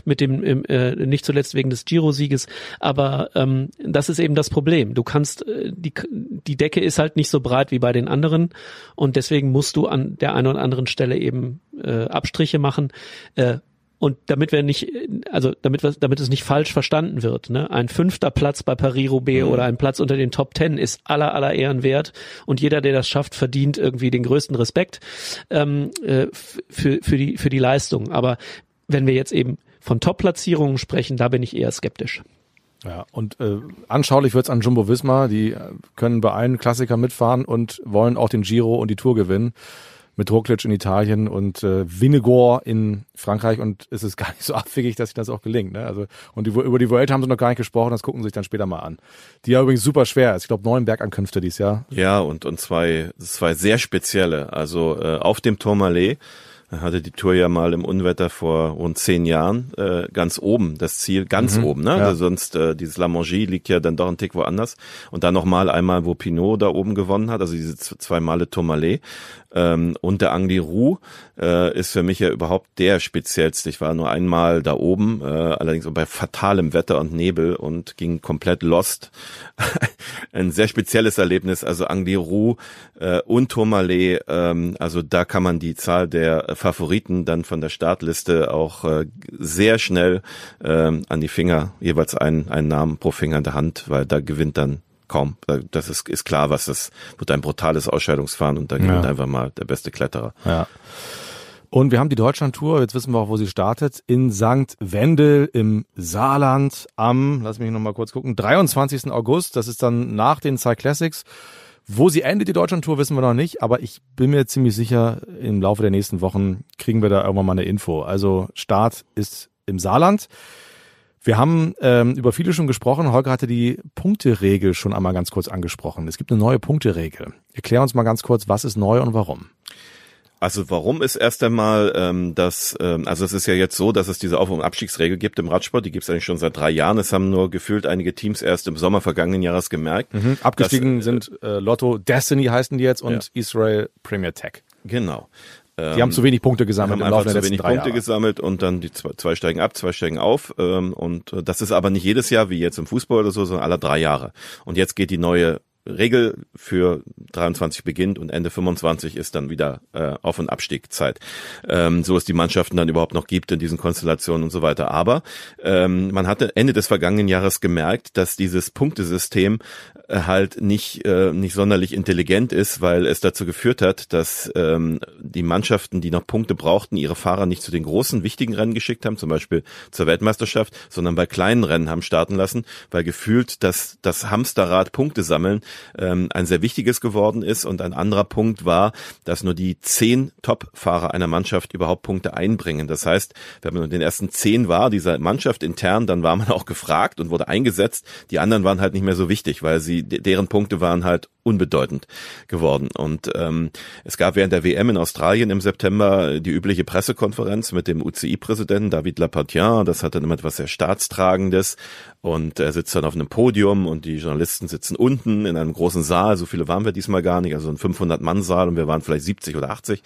Speaker 5: mit dem im, äh, nicht zuletzt wegen des Giro-Sieges. Aber ähm, das ist eben das Problem. Du kannst äh, die die Decke ist halt nicht so breit wie bei den anderen und deswegen musst du an der einen oder anderen Stelle eben äh, Abstriche machen. Äh, und damit wir nicht, also damit wir, damit es nicht falsch verstanden wird, ne, ein fünfter Platz bei Paris-Roubaix oder ein Platz unter den Top Ten ist aller aller Ehren wert und jeder, der das schafft, verdient irgendwie den größten Respekt ähm, äh, für für die für die Leistung. Aber wenn wir jetzt eben von Top-Platzierungen sprechen, da bin ich eher skeptisch.
Speaker 4: Ja, und äh, anschaulich wird's an Jumbo Visma, die äh, können bei allen Klassikern mitfahren und wollen auch den Giro und die Tour gewinnen. Mit Roglic in Italien und äh, Vingegaard in Frankreich und es ist gar nicht so abwegig, dass sich das auch gelingt. Ne? Also und die, über die Welt haben sie noch gar nicht gesprochen, das gucken sie sich dann später mal an. Die ja übrigens super schwer ist. Ich glaube neun Bergankünfte dieses Jahr.
Speaker 6: Ja, und, und zwei, zwei sehr spezielle. Also äh, auf dem Tourmalet hatte die Tour ja mal im Unwetter vor rund zehn Jahren äh, ganz oben, das Ziel ganz oben. Ne?
Speaker 4: ja.
Speaker 6: Also sonst äh, dieses La Mongie liegt ja dann doch ein Tick woanders. Und dann nochmal einmal, wo Pinot da oben gewonnen hat, also diese zwei Male Tourmalet. Ähm, und der Angliru äh, ist für mich ja überhaupt der speziellste. Ich war nur einmal da oben, äh, allerdings bei fatalem Wetter und Nebel und ging komplett lost. Ein sehr spezielles Erlebnis, also Angliru äh, und Tourmalet, ähm, also da kann man die Zahl der äh, Favoriten dann von der Startliste auch äh, sehr schnell ähm, an die Finger, jeweils einen, einen Namen pro Finger in der Hand, weil da gewinnt dann kaum. Da- Das ist, ist klar, was das wird ein brutales Ausscheidungsfahren und da gewinnt
Speaker 4: Ja.
Speaker 6: einfach mal der beste Kletterer.
Speaker 4: Ja. Und wir haben die Deutschlandtour, jetzt wissen wir auch, wo sie startet, in St. Wendel im Saarland am, lass mich noch mal kurz gucken, 23. August. Das ist dann nach den Cyclassics. Wo sie endet, die Deutschlandtour, wissen wir noch nicht, aber ich bin mir ziemlich sicher, im Laufe der nächsten Wochen kriegen wir da irgendwann mal eine Info. Also Start ist im Saarland. Wir haben ähm, über viele schon gesprochen. Holger hatte die Punkteregel schon einmal ganz kurz angesprochen. Es gibt eine neue Punkteregel. Erklär uns mal ganz kurz, was ist neu und warum.
Speaker 6: Also warum ist erst einmal ähm, das, ähm, also es ist ja jetzt so, dass es diese Auf- und Abstiegsregel gibt im Radsport, die gibt es eigentlich schon seit drei Jahren. Es haben nur gefühlt einige Teams erst im Sommer vergangenen Jahres gemerkt.
Speaker 4: Abgestiegen
Speaker 6: dass,
Speaker 4: sind äh, Lotto Destiny heißen die jetzt und
Speaker 6: Ja.
Speaker 4: Israel Premier Tech.
Speaker 6: Genau.
Speaker 4: Die haben zu wenig Punkte gesammelt
Speaker 6: haben
Speaker 4: im
Speaker 6: einfach zu wenig Punkte
Speaker 4: Jahre.
Speaker 6: gesammelt und dann die zwei, zwei steigen ab, zwei steigen auf. Ähm, und äh, das ist aber nicht jedes Jahr wie jetzt im Fußball oder so, sondern alle drei Jahre. Und jetzt geht die neue Regel für 23 beginnt und Ende 25 ist dann wieder äh, Auf- und Abstiegzeit. Ähm, so es die Mannschaften dann überhaupt noch gibt in diesen Konstellationen und so weiter. Aber ähm, man hatte Ende des vergangenen Jahres gemerkt, dass dieses Punktesystem äh, halt nicht äh, nicht sonderlich intelligent ist, weil es dazu geführt hat, dass ähm, die Mannschaften, die noch Punkte brauchten, ihre Fahrer nicht zu den großen wichtigen Rennen geschickt haben, zum Beispiel zur Weltmeisterschaft, sondern bei kleinen Rennen haben starten lassen, weil gefühlt dass das Hamsterrad Punkte sammeln ähm, ein sehr wichtiges geworden ist und ein anderer Punkt war, dass nur die zehn Top-Fahrer einer Mannschaft überhaupt Punkte einbringen. Das heißt, wenn man in den ersten zehn war, dieser Mannschaft intern, dann war man auch gefragt und wurde eingesetzt. Die anderen waren halt nicht mehr so wichtig, weil sie deren Punkte waren halt unbedeutend geworden. Und ähm, es gab während der WM in Australien im September die übliche Pressekonferenz mit dem UCI-Präsidenten David Lapartien. Das hat dann immer etwas sehr Staatstragendes und er sitzt dann auf einem Podium und die Journalisten sitzen unten in einem großen Saal. So viele waren wir diesmal gar nicht, also ein 500-Mann-Saal und wir waren vielleicht 70 oder 80.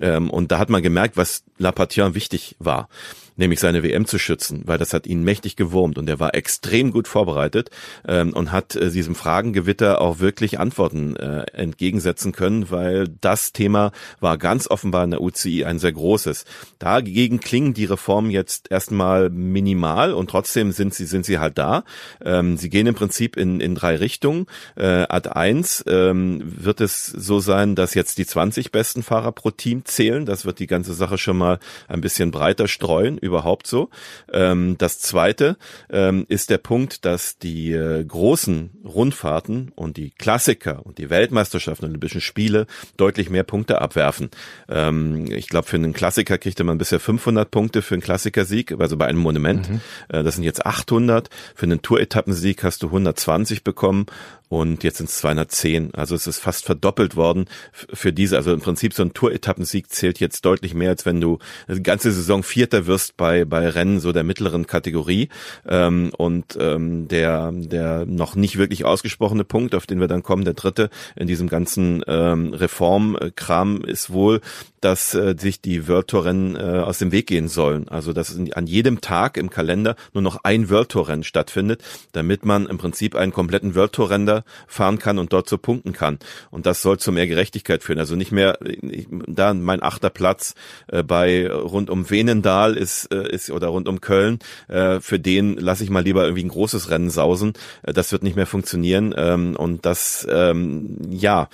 Speaker 6: Ähm, und da hat man gemerkt, was Lapartien wichtig war. Nämlich seine WM zu schützen, weil das hat ihn mächtig gewurmt und er war extrem gut vorbereitet ähm, und hat äh, diesem Fragengewitter auch wirklich Antworten äh, entgegensetzen können, weil das Thema war ganz offenbar in der UCI ein sehr großes. Dagegen klingen die Reformen jetzt erstmal minimal und trotzdem sind sie sind sie halt da. Ähm, sie gehen im Prinzip in in drei Richtungen. Äh, Ad 1 ähm, wird es so sein, dass jetzt die 20 besten Fahrer pro Team zählen. Das wird die ganze Sache schon mal ein bisschen breiter streuen, überhaupt so. Ähm, das zweite ähm, ist der Punkt, dass die äh, großen Rundfahrten und die Klassiker und die Weltmeisterschaften und Olympischen Spiele deutlich mehr Punkte abwerfen. Ähm, ich glaube, für einen Klassiker kriegte man bisher 500 Punkte für einen Klassikersieg, also bei einem Monument. Mhm. Äh, das sind jetzt 800. Für einen Tour-Etappensieg hast du 120 bekommen und jetzt sind es 210. Also es ist fast verdoppelt worden für diese. Also im Prinzip so ein Tour-Etappensieg zählt jetzt deutlich mehr, als wenn du die ganze Saison Vierter wirst bei, bei Rennen so der mittleren Kategorie. Ähm, und ähm, der, der noch nicht wirklich ausgesprochene Punkt, auf den wir dann kommen, der dritte in diesem ganzen ähm, Reformkram ist wohl, dass äh, sich die World Tour Rennen äh, aus dem Weg gehen sollen. Also dass an jedem Tag im Kalender nur noch ein World Tour Rennen stattfindet, damit man im Prinzip einen kompletten World Tour Render fahren kann und dort so punkten kann. Und das soll zu mehr Gerechtigkeit führen. Also nicht mehr ich, da mein achter Platz äh, bei rund um Venendal ist äh, ist oder rund um Köln. Äh, für den lasse ich mal lieber irgendwie ein großes Rennen sausen. Äh, das wird nicht mehr funktionieren ähm, und das ähm, ja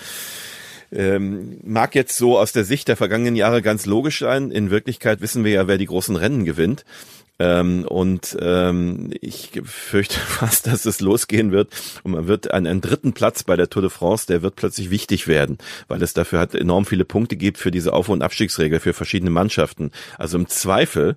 Speaker 6: ähm, mag jetzt so aus der Sicht der vergangenen Jahre ganz logisch sein. In Wirklichkeit wissen wir ja, wer die großen Rennen gewinnt. Ähm, und ähm, ich fürchte fast, dass es losgehen wird und man wird einen, einen dritten Platz bei der Tour de France, der wird plötzlich wichtig werden, weil es dafür hat enorm viele Punkte gibt für diese Auf- und Abstiegsregel für verschiedene Mannschaften. Also im Zweifel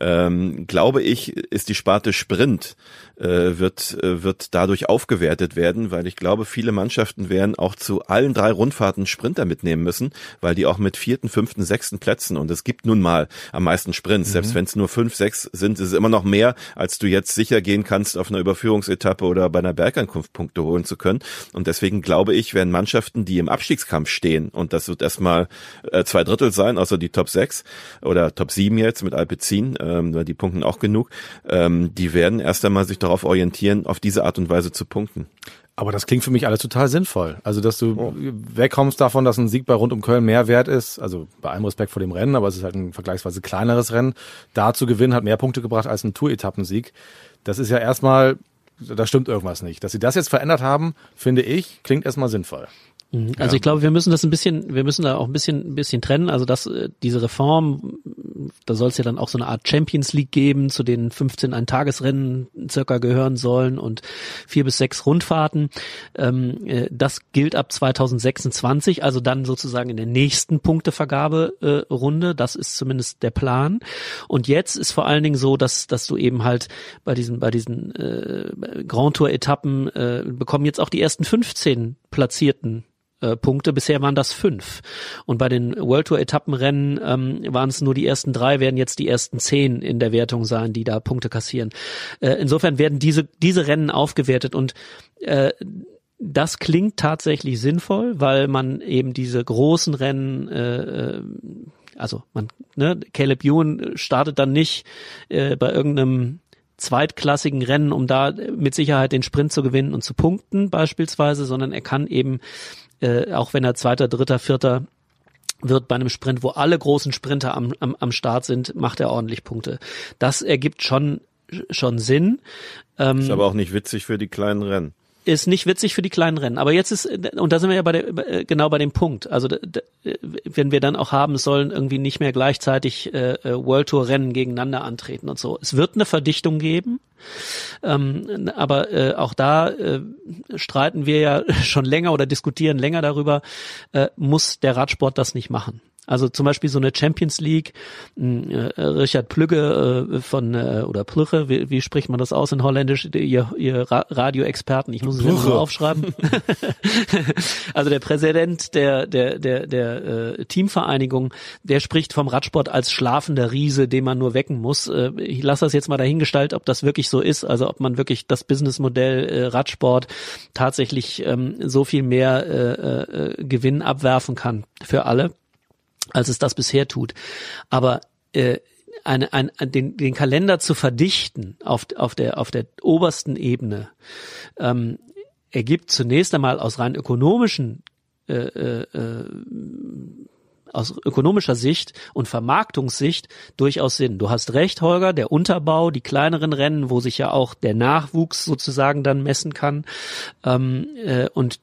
Speaker 6: ähm, glaube ich, ist die Sparte Sprint äh, wird, äh, wird dadurch aufgewertet werden, weil ich glaube, viele Mannschaften werden auch zu allen drei Rundfahrten Sprinter mitnehmen müssen, weil die auch mit vierten, fünften, sechsten Plätzen und es gibt nun mal am meisten Sprints. Mhm. Selbst wenn es nur fünf, sechs sind, ist es immer noch mehr, als du jetzt sicher gehen kannst, auf einer Überführungsetappe oder bei einer Bergankunft Punkte holen zu können. Und deswegen glaube ich, werden Mannschaften, die im Abstiegskampf stehen, und das wird erstmal äh, zwei Drittel sein, außer die Top 6 oder Top 7 jetzt mit Alpecin, ähm, die punkten auch genug, ähm, die werden erst einmal sich darauf orientieren, auf diese Art und Weise zu punkten.
Speaker 4: Aber das klingt für mich alles total sinnvoll. Also, dass du oh. wegkommst davon, dass ein Sieg bei rund um Köln mehr wert ist, also bei allem Respekt vor dem Rennen, aber es ist halt ein vergleichsweise kleineres Rennen. Da zu gewinnen hat mehr Punkte gebracht als ein Tour-Etappensieg. Das ist ja erstmal, da stimmt irgendwas nicht. Dass sie das jetzt verändert haben, finde ich, klingt erstmal sinnvoll.
Speaker 5: Mhm. Also ja. ich glaube, wir müssen das ein bisschen, wir müssen da auch ein bisschen, ein bisschen trennen. Also dass äh, diese Reform, da soll es ja dann auch so eine Art Champions League geben, zu denen 15 Ein-Tagesrennen circa gehören sollen und vier bis sechs Rundfahrten. Ähm, äh, das gilt ab 2026, also dann sozusagen in der nächsten Punktevergaberunde. Äh, das ist zumindest der Plan. Und jetzt ist vor allen Dingen so, dass dass du eben halt bei diesen bei diesen Grand Tour Etappen bekommen jetzt auch die ersten 15 Platzierten äh, Punkte. Bisher waren das fünf. Und bei den World Tour Etappenrennen ähm, waren es nur die ersten drei, werden jetzt die ersten zehn in der Wertung sein, die da Punkte kassieren. Äh, insofern werden diese, diese Rennen aufgewertet und äh, das klingt tatsächlich sinnvoll, weil man eben diese großen Rennen äh, äh also man, ne, Caleb Ewan startet dann nicht äh, bei irgendeinem zweitklassigen Rennen, um da mit Sicherheit den Sprint zu gewinnen und zu punkten beispielsweise, sondern er kann eben äh, auch wenn er Zweiter, Dritter, Vierter wird bei einem Sprint, wo alle großen Sprinter am, am, am Start sind, macht er ordentlich Punkte. Das ergibt schon schon Sinn.
Speaker 6: Ähm, ist aber auch nicht witzig für die kleinen Rennen
Speaker 5: ist nicht witzig für die kleinen Rennen. Aber jetzt ist, und da sind wir ja bei der, äh, genau bei dem Punkt. Also, wenn wir dann auch haben, sollen irgendwie nicht mehr gleichzeitig äh, äh, World Tour Rennen gegeneinander antreten und so. Es wird eine Verdichtung geben. Ähm, aber äh, auch da äh, streiten wir ja schon länger oder diskutieren länger darüber, äh, muss der Radsport das nicht machen. Also zum Beispiel so eine Champions League, äh, Richard Plügge äh, von äh, oder Plüche, wie, wie spricht man das aus in Holländisch? Ihr, ihr Radioexperten, ich muss es immer so aufschreiben. also der Präsident der der der der Teamvereinigung, der spricht vom Radsport als schlafender Riese, den man nur wecken muss. Ich lasse das jetzt mal dahingestellt, ob das wirklich so ist, also ob man wirklich das Businessmodell Radsport tatsächlich ähm, so viel mehr Gewinn abwerfen kann für alle als es das bisher tut. Aber äh, eine, ein, den, den Kalender zu verdichten auf, auf, der, auf der obersten Ebene, ähm, ergibt zunächst einmal aus rein ökonomischen äh, äh, aus ökonomischer Sicht und Vermarktungssicht durchaus Sinn. Du hast recht, Holger, der Unterbau, die kleineren Rennen, wo sich ja auch der Nachwuchs sozusagen dann messen kann. Ähm, äh, und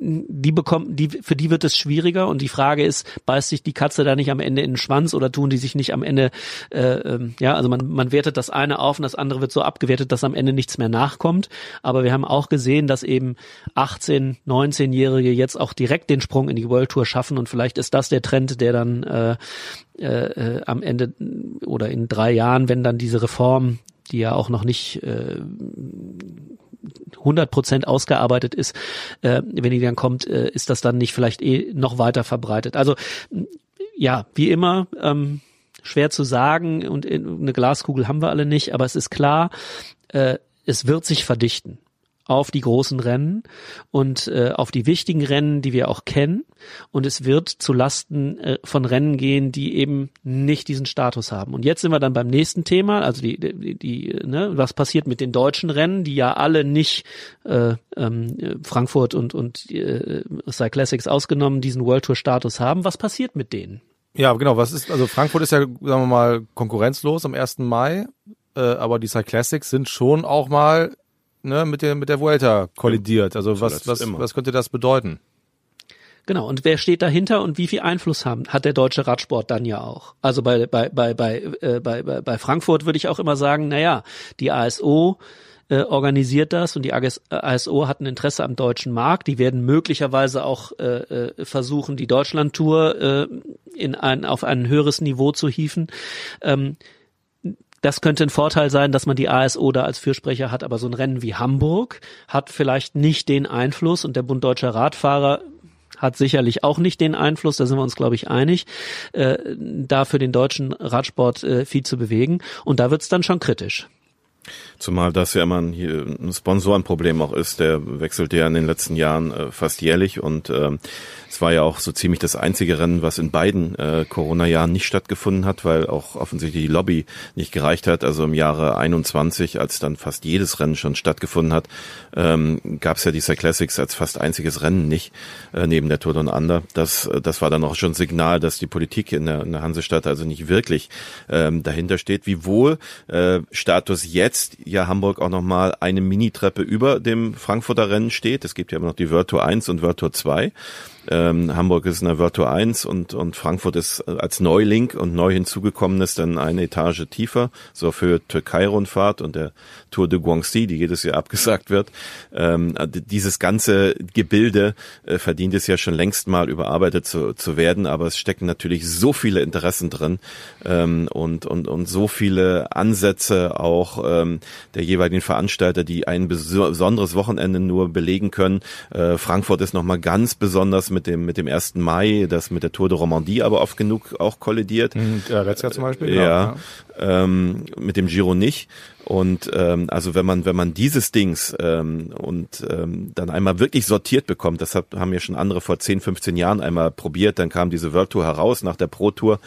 Speaker 5: die bekommen, die, für die wird es schwieriger und die Frage ist, beißt sich die Katze da nicht am Ende in den Schwanz oder tun die sich nicht am Ende, äh, ähm, ja, also man, man wertet das eine auf und das andere wird so abgewertet, dass am Ende nichts mehr nachkommt. Aber wir haben auch gesehen, dass eben 18, 19-Jährige jetzt auch direkt den Sprung in die World Tour schaffen und vielleicht ist das der Trend, der dann äh, äh, am Ende oder in drei Jahren, wenn dann diese Reform die ja auch noch nicht äh, 100 Prozent ausgearbeitet ist, äh, wenn die dann kommt, äh, ist das dann nicht vielleicht eh noch weiter verbreitet. Also ja, wie immer, ähm, schwer zu sagen und eine Glaskugel haben wir alle nicht, aber es ist klar, äh, es wird sich verdichten auf die großen Rennen und äh, auf die wichtigen Rennen, die wir auch kennen. Und es wird zu Lasten äh, von Rennen gehen, die eben nicht diesen Status haben. Und jetzt sind wir dann beim nächsten Thema, also die, die, die ne, was passiert mit den deutschen Rennen, die ja alle nicht äh, ähm, Frankfurt und und äh, Cyclassics ausgenommen diesen World Tour Status haben. Was passiert mit denen?
Speaker 4: Ja, genau. Was ist also Frankfurt ist ja sagen wir mal konkurrenzlos am 1. Mai, äh, aber die Cyclassics sind schon auch mal ne, mit der, mit der Vuelta kollidiert. Also was, was, was könnte das bedeuten?
Speaker 5: Genau, und wer steht dahinter und wie viel Einfluss haben, hat der deutsche Radsport dann ja auch. Also bei, bei, bei, bei, äh, bei, bei Frankfurt würde ich auch immer sagen, naja, die ASO äh, organisiert das und die ASO hat ein Interesse am deutschen Markt. Die werden möglicherweise auch äh, äh, versuchen, die Deutschlandtour äh, in ein, auf ein höheres Niveau zu hieven. Ähm, das könnte ein Vorteil sein, dass man die ASO da als Fürsprecher hat, aber so ein Rennen wie Hamburg hat vielleicht nicht den Einfluss und der Bund Deutscher Radfahrer hat sicherlich auch nicht den Einfluss, da sind wir uns, glaube ich, einig, äh, da für den deutschen Radsport äh, viel zu bewegen. Und da wird's dann schon kritisch.
Speaker 6: Zumal das ja immer ein, hier ein Sponsorenproblem auch ist. Der wechselt ja in den letzten Jahren äh, fast jährlich und ähm, es war ja auch so ziemlich das einzige Rennen, was in beiden äh, Corona-Jahren nicht stattgefunden hat, weil auch offensichtlich die Lobby nicht gereicht hat. Also im Jahre 21, als dann fast jedes Rennen schon stattgefunden hat, ähm, gab es ja die Cyclassics als fast einziges Rennen nicht, äh, neben der Tour Down Under. Das, das war dann auch schon Signal, dass die Politik in der, in der Hansestadt also nicht wirklich ähm, dahinter steht. Wiewohl äh, Status jetzt ja Hamburg auch nochmal eine Mini-Treppe über dem Frankfurter Rennen steht. Es gibt ja immer noch die World Tour 1 und World Tour 2. Ähm, Hamburg ist World Tour 1 und, und Frankfurt ist als Neuling und neu hinzugekommenes dann eine Etage tiefer, so für Türkei-Rundfahrt und der Tour de Guangxi, die jedes Jahr abgesagt wird. Ähm, dieses ganze Gebilde äh, verdient es ja schon längst mal überarbeitet zu, zu werden, aber es stecken natürlich so viele Interessen drin ähm, und, und, und so viele Ansätze auch ähm, der jeweiligen Veranstalter, die ein besonderes Wochenende nur belegen können. Äh, Frankfurt ist nochmal ganz besonders mit dem, mit dem 1. Mai, das mit der Tour de Romandie aber oft genug auch kollidiert.
Speaker 4: Ja, letztes Jahr zum Beispiel.
Speaker 6: Ja, ja. Ähm, mit dem Giro nicht. Und ähm, also wenn man wenn man dieses Dings ähm, und ähm, dann einmal wirklich sortiert bekommt, das hat, haben ja schon andere vor 10, 15 Jahren einmal probiert, dann kam diese World Tour heraus nach der Pro Tour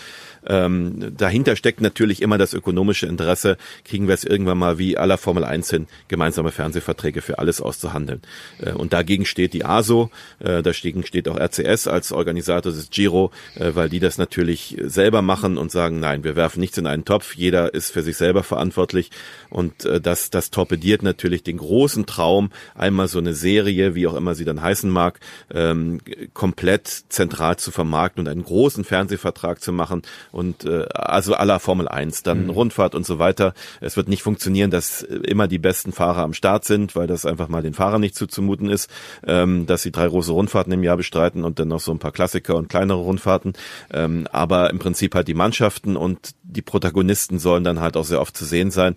Speaker 6: ähm, dahinter steckt natürlich immer das ökonomische Interesse. Kriegen wir es irgendwann mal wie aller Formel 1 hin, gemeinsame Fernsehverträge für alles auszuhandeln. Äh, und dagegen steht die ASO, äh, dagegen steht auch RCS als Organisator des Giro, äh, weil die das natürlich selber machen und sagen, nein, wir werfen nichts in einen Topf, jeder ist für sich selber verantwortlich. Und äh, das, das torpediert natürlich den großen Traum, einmal so eine Serie, wie auch immer sie dann heißen mag, ähm, komplett zentral zu vermarkten und einen großen Fernsehvertrag zu machen und äh, also aller Formel 1, dann mhm. Rundfahrt und so weiter. Es wird nicht funktionieren, dass immer die besten Fahrer am Start sind, weil das einfach mal den Fahrern nicht zuzumuten ist, ähm, dass sie drei große Rundfahrten im Jahr bestreiten und dann noch so ein paar Klassiker und kleinere Rundfahrten. Ähm, aber im Prinzip halt die Mannschaften und die Protagonisten sollen dann halt auch sehr oft zu sehen sein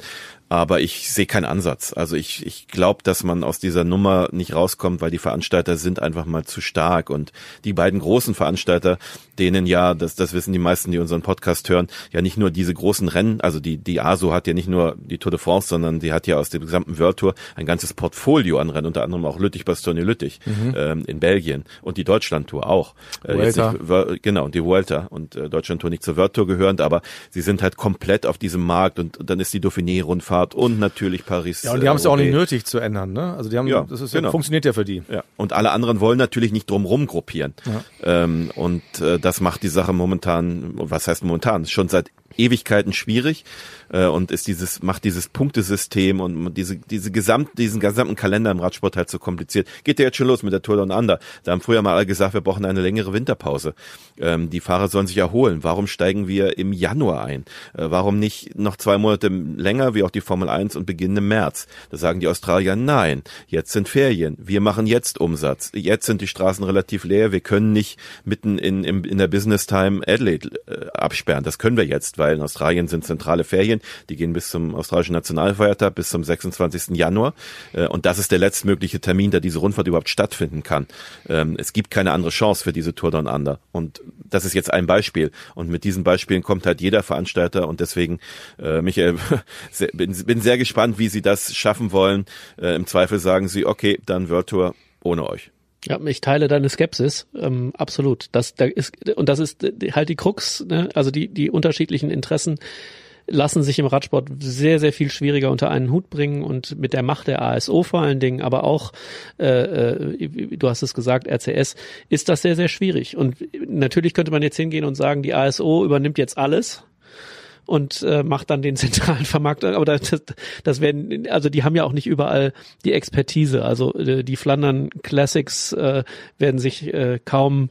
Speaker 6: aber ich sehe keinen Ansatz. Also ich, ich glaube, dass man aus dieser Nummer nicht rauskommt, weil die Veranstalter sind einfach mal zu stark und die beiden großen Veranstalter, denen ja, das, das wissen die meisten, die unseren Podcast hören, ja nicht nur diese großen Rennen, also die, die ASO hat ja nicht nur die Tour de France, sondern die hat ja aus dem gesamten World Tour ein ganzes Portfolio an Rennen, unter anderem auch Lüttich, Bastogne, Lüttich mhm. ähm, in Belgien und die Deutschland Tour auch. Äh, nicht, genau, die Vuelta und äh, Deutschland Tour nicht zur World Tour gehörend, aber sie sind halt komplett auf diesem Markt und dann ist die Dauphiné-Rundfahrt und natürlich Paris.
Speaker 4: Ja, und die haben es ja auch nicht nötig zu ändern, ne? Also die haben, ja, das ist genau. funktioniert ja für die.
Speaker 6: Ja. Und alle anderen wollen natürlich nicht drumrum gruppieren. Ja. Ähm, und äh, das macht die Sache momentan, was heißt momentan, schon seit Ewigkeiten schwierig äh, und ist dieses macht dieses Punktesystem und diese diese gesamt diesen gesamten Kalender im Radsport halt so kompliziert. Geht ja jetzt schon los mit der Tour Down Under. Da haben früher mal alle gesagt, wir brauchen eine längere Winterpause. Ähm, die Fahrer sollen sich erholen. Warum steigen wir im Januar ein? Äh, warum nicht noch zwei Monate länger wie auch die Formel 1 und beginnen im März? Da sagen die Australier nein. Jetzt sind Ferien. Wir machen jetzt Umsatz. Jetzt sind die Straßen relativ leer. Wir können nicht mitten in in, in der Business Time Adelaide äh, absperren. Das können wir jetzt, weil in Australien sind zentrale Ferien. Die gehen bis zum australischen Nationalfeiertag, bis zum 26. Januar. Äh, und das ist der letztmögliche Termin, da diese Rundfahrt überhaupt stattfinden kann. Ähm, es gibt keine andere Chance für diese Tour Down Under. Und das ist jetzt ein Beispiel. Und mit diesen Beispielen kommt halt jeder Veranstalter. Und deswegen, äh, Michael, bin, sehr gespannt, wie sie das schaffen wollen. Äh, Im Zweifel sagen sie, okay, dann World Tour ohne euch.
Speaker 5: Ja, ich teile deine Skepsis, ähm, absolut. Das, da ist, und das ist halt die Krux, ne? also die, die unterschiedlichen Interessen lassen sich im Radsport sehr, sehr viel schwieriger unter einen Hut bringen und mit der Macht der ASO vor allen Dingen, aber auch, äh, äh, du hast es gesagt, RCS, ist das sehr, sehr schwierig. Und natürlich könnte man jetzt hingehen und sagen, die ASO übernimmt jetzt alles und äh, macht dann den zentralen Vermarkter. Aber das, das werden, also die haben ja auch nicht überall die Expertise. Also äh, die Flandern Classics äh, werden sich äh, kaum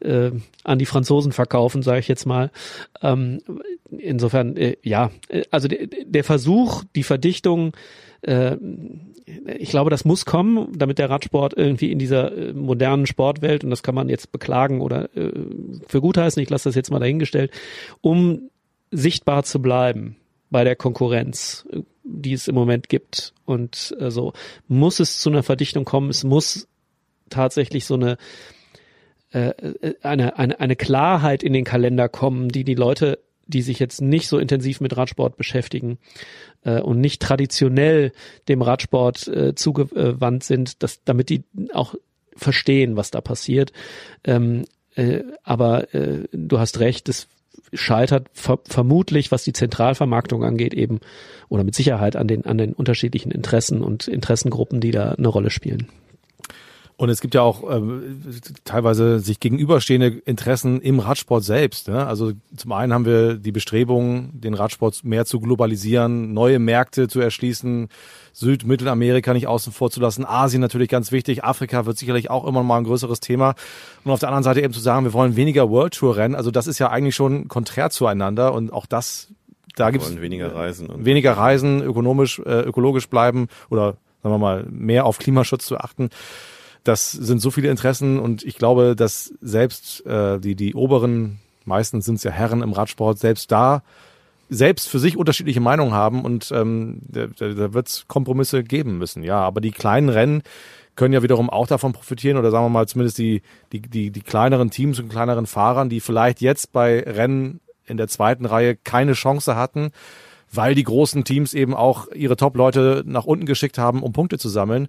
Speaker 5: äh, an die Franzosen verkaufen, sage ich jetzt mal. Ähm, insofern, äh, ja, äh, also der, der Versuch, die Verdichtung äh, ich glaube, das muss kommen, damit der Radsport irgendwie in dieser äh, modernen Sportwelt, und das kann man jetzt beklagen oder äh, für gut heißen, ich lasse das jetzt mal dahingestellt, um sichtbar zu bleiben bei der Konkurrenz, die es im Moment gibt. Und äh, so muss es zu einer Verdichtung kommen. Es muss tatsächlich so eine äh, eine, eine, eine Klarheit in den Kalender kommen, die die Leute, die sich jetzt nicht so intensiv mit Radsport beschäftigen äh, und nicht traditionell dem Radsport äh, zugewandt sind, dass, damit die auch verstehen, was da passiert. Ähm, äh, aber äh, du hast recht, das scheitert ver vermutlich, was die Zentralvermarktung angeht, eben oder mit Sicherheit an den, an den unterschiedlichen Interessen und Interessengruppen, die da eine Rolle spielen.
Speaker 4: Und es gibt ja auch äh, teilweise sich gegenüberstehende Interessen im Radsport selbst. Ne? Also zum einen haben wir die Bestrebungen, den Radsport mehr zu globalisieren, neue Märkte zu erschließen, Süd-, Mittelamerika nicht außen vor zu lassen, Asien natürlich ganz wichtig, Afrika wird sicherlich auch immer mal ein größeres Thema. Und auf der anderen Seite eben zu sagen, wir wollen weniger World Tour Rennen, also das ist ja eigentlich schon konträr zueinander und auch das, da gibt es
Speaker 6: weniger Reisen, und
Speaker 4: weniger Reisen, ökonomisch, äh, ökologisch bleiben oder sagen wir mal mehr auf Klimaschutz zu achten das sind so viele Interessen und ich glaube, dass selbst äh, die, die oberen, meistens sind es ja Herren im Radsport, selbst da selbst für sich unterschiedliche Meinungen haben und ähm, da, da wird es Kompromisse geben müssen, ja. Aber die kleinen Rennen können ja wiederum auch davon profitieren oder sagen wir mal zumindest die, die, die, die kleineren Teams und kleineren Fahrern, die vielleicht jetzt bei Rennen in der zweiten Reihe keine Chance hatten, weil die großen Teams eben auch ihre Top-Leute nach unten geschickt haben, um Punkte zu sammeln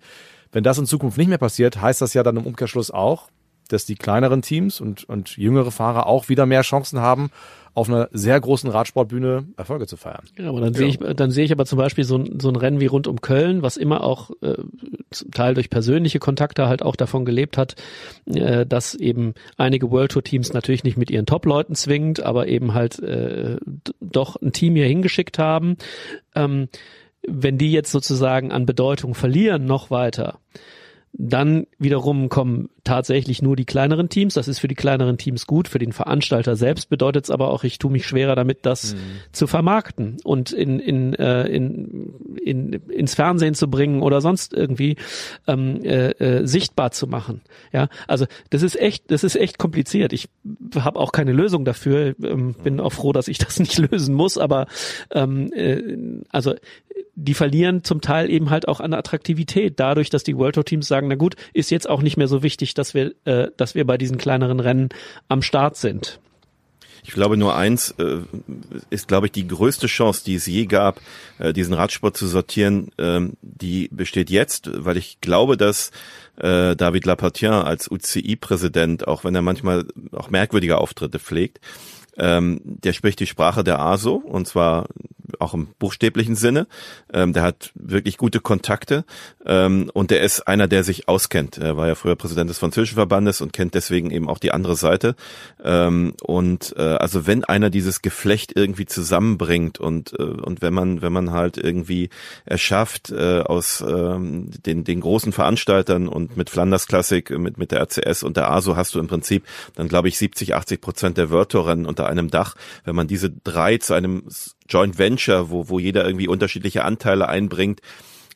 Speaker 4: wenn das in Zukunft nicht mehr passiert, heißt das ja dann im Umkehrschluss auch, dass die kleineren Teams und, und jüngere Fahrer auch wieder mehr Chancen haben, auf einer sehr großen Radsportbühne Erfolge zu feiern.
Speaker 5: Ja, aber dann ja. sehe ich, dann sehe ich aber zum Beispiel so ein, so ein Rennen wie rund um Köln, was immer auch äh, zum Teil durch persönliche Kontakte halt auch davon gelebt hat, äh, dass eben einige World Tour Teams natürlich nicht mit ihren Top-Leuten zwingend, aber eben halt äh, doch ein Team hier hingeschickt haben. Ähm, wenn die jetzt sozusagen an Bedeutung verlieren noch weiter, dann wiederum kommen tatsächlich nur die kleineren Teams. Das ist für die kleineren Teams gut. Für den Veranstalter selbst bedeutet es aber auch, ich tue mich schwerer damit, das mhm. zu vermarkten und in, in, äh, in, in, ins Fernsehen zu bringen oder sonst irgendwie ähm, äh, äh, sichtbar zu machen. Ja, also das ist echt, das ist echt kompliziert. Ich habe auch keine Lösung dafür. Ähm, bin auch froh, dass ich das nicht lösen muss. Aber ähm, äh, also die verlieren zum Teil eben halt auch an Attraktivität, dadurch, dass die World Tour Teams sagen, na gut, ist jetzt auch nicht mehr so wichtig, dass wir, äh, dass wir bei diesen kleineren Rennen am Start sind.
Speaker 6: Ich glaube, nur eins äh, ist, glaube ich, die größte Chance, die es je gab, äh, diesen Radsport zu sortieren, ähm, die besteht jetzt, weil ich glaube, dass äh, David Lapartien als UCI-Präsident, auch wenn er manchmal auch merkwürdige Auftritte pflegt, Ähm, der spricht die Sprache der ASO und zwar auch im buchstäblichen Sinne. Ähm, der hat wirklich gute Kontakte ähm, und der ist einer, der sich auskennt. Er war ja früher Präsident des französischen Verbandes und kennt deswegen eben auch die andere Seite. Ähm, und äh, also wenn einer dieses Geflecht irgendwie zusammenbringt und äh, und wenn man wenn man halt irgendwie erschafft äh, aus ähm, den den großen Veranstaltern und mit Flanders Classic mit mit der RCS und der ASO hast du im Prinzip dann glaube ich 70 80 Prozent der Tour Rennen unter einem Dach. Wenn man diese drei zu einem Joint Venture, wo, wo jeder irgendwie unterschiedliche Anteile einbringt,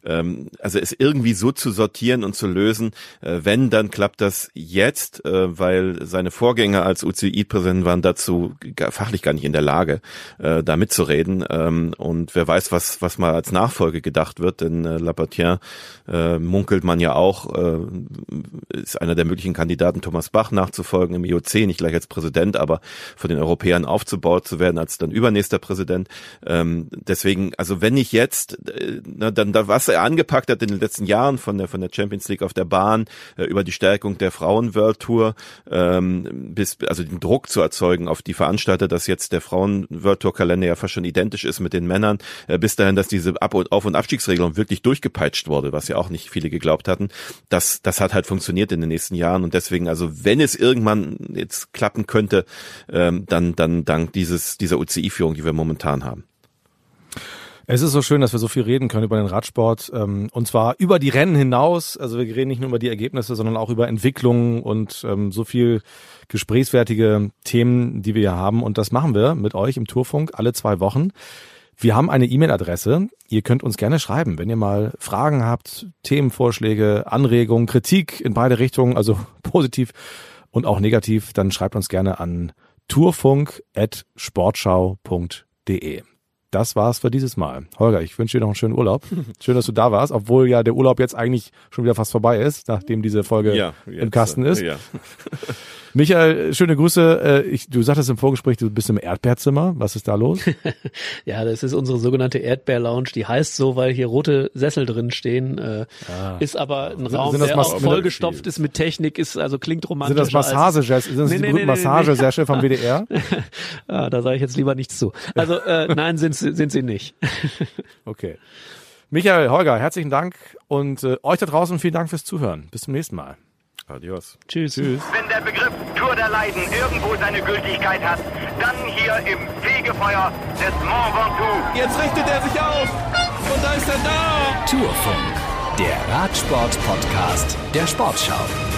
Speaker 6: ähm, also es irgendwie so zu sortieren und zu lösen, äh, wenn, dann klappt das jetzt, äh, weil seine Vorgänger als UCI-Präsident waren dazu fachlich gar nicht in der Lage, äh, da mitzureden. Ähm, und wer weiß, was, was mal als Nachfolge gedacht wird, denn äh, Lapartien äh, munkelt man ja auch, äh, ist einer der möglichen Kandidaten, Thomas Bach nachzufolgen im IOC, nicht gleich als Präsident, aber von den Europäern aufzubaut zu werden als dann übernächster Präsident. Ähm, deswegen, also wenn nicht jetzt, äh, na, dann da was er angepackt hat in den letzten Jahren von der von der Champions League auf der Bahn äh, über die Stärkung der Frauen World Tour ähm, bis also den Druck zu erzeugen auf die Veranstalter, dass jetzt der Frauen World Tour Kalender ja fast schon identisch ist mit den Männern, äh, bis dahin, dass diese Ab- und Auf- und Abstiegsregelung wirklich durchgepeitscht wurde, was ja auch nicht viele geglaubt hatten. Das das hat halt funktioniert in den nächsten Jahren und deswegen also wenn es irgendwann jetzt klappen könnte, ähm, dann dann dank dieses dieser UCI-Führung, die wir momentan haben.
Speaker 4: Es ist so schön, dass wir so viel reden können über den Radsport ähm, und zwar über die Rennen hinaus. Also wir reden nicht nur über die Ergebnisse, sondern auch über Entwicklungen und ähm, so viel gesprächswertige Themen, die wir hier haben. Und das machen wir mit euch im Tourfunk alle zwei Wochen. Wir haben eine E-Mail-Adresse. Ihr könnt uns gerne schreiben, wenn ihr mal Fragen habt, Themenvorschläge, Anregungen, Kritik in beide Richtungen, also positiv und auch negativ, dann schreibt uns gerne an tourfunk.sportschau.de das war's für dieses Mal. Holger, ich wünsche dir noch einen schönen Urlaub. Schön, dass du da warst, obwohl ja der Urlaub jetzt eigentlich schon wieder fast vorbei ist, nachdem diese Folge ja, jetzt, im Kasten ist. Ja. Michael, schöne Grüße. Äh, ich, du sagtest im Vorgespräch, du bist im Erdbeerzimmer. Was ist da los?
Speaker 5: ja, das ist unsere sogenannte Erdbeer-Lounge. Die heißt so, weil hier rote Sessel drin stehen. Äh, ah. Ist aber ein sind, Raum, sind der auch vollgestopft ist mit Technik, ist also klingt romantisch.
Speaker 4: Sind das Massagesessel? Sind das nee, die nee, berühmten nee, Massagesessel vom WDR?
Speaker 5: ah, da sage ich jetzt lieber nichts zu. Also äh, nein, sind, sind sie nicht.
Speaker 4: okay. Michael, Holger, herzlichen Dank und äh, euch da draußen vielen Dank fürs Zuhören. Bis zum nächsten Mal.
Speaker 6: Adios.
Speaker 4: Tschüss. Tschüss.
Speaker 1: Wenn der Begriff Tour der Leiden irgendwo seine Gültigkeit hat, dann hier im Fegefeuer des Mont Ventoux.
Speaker 2: Jetzt richtet er sich auf und da ist er da.
Speaker 3: Tourfunk, der Radsport-Podcast der Sportschau.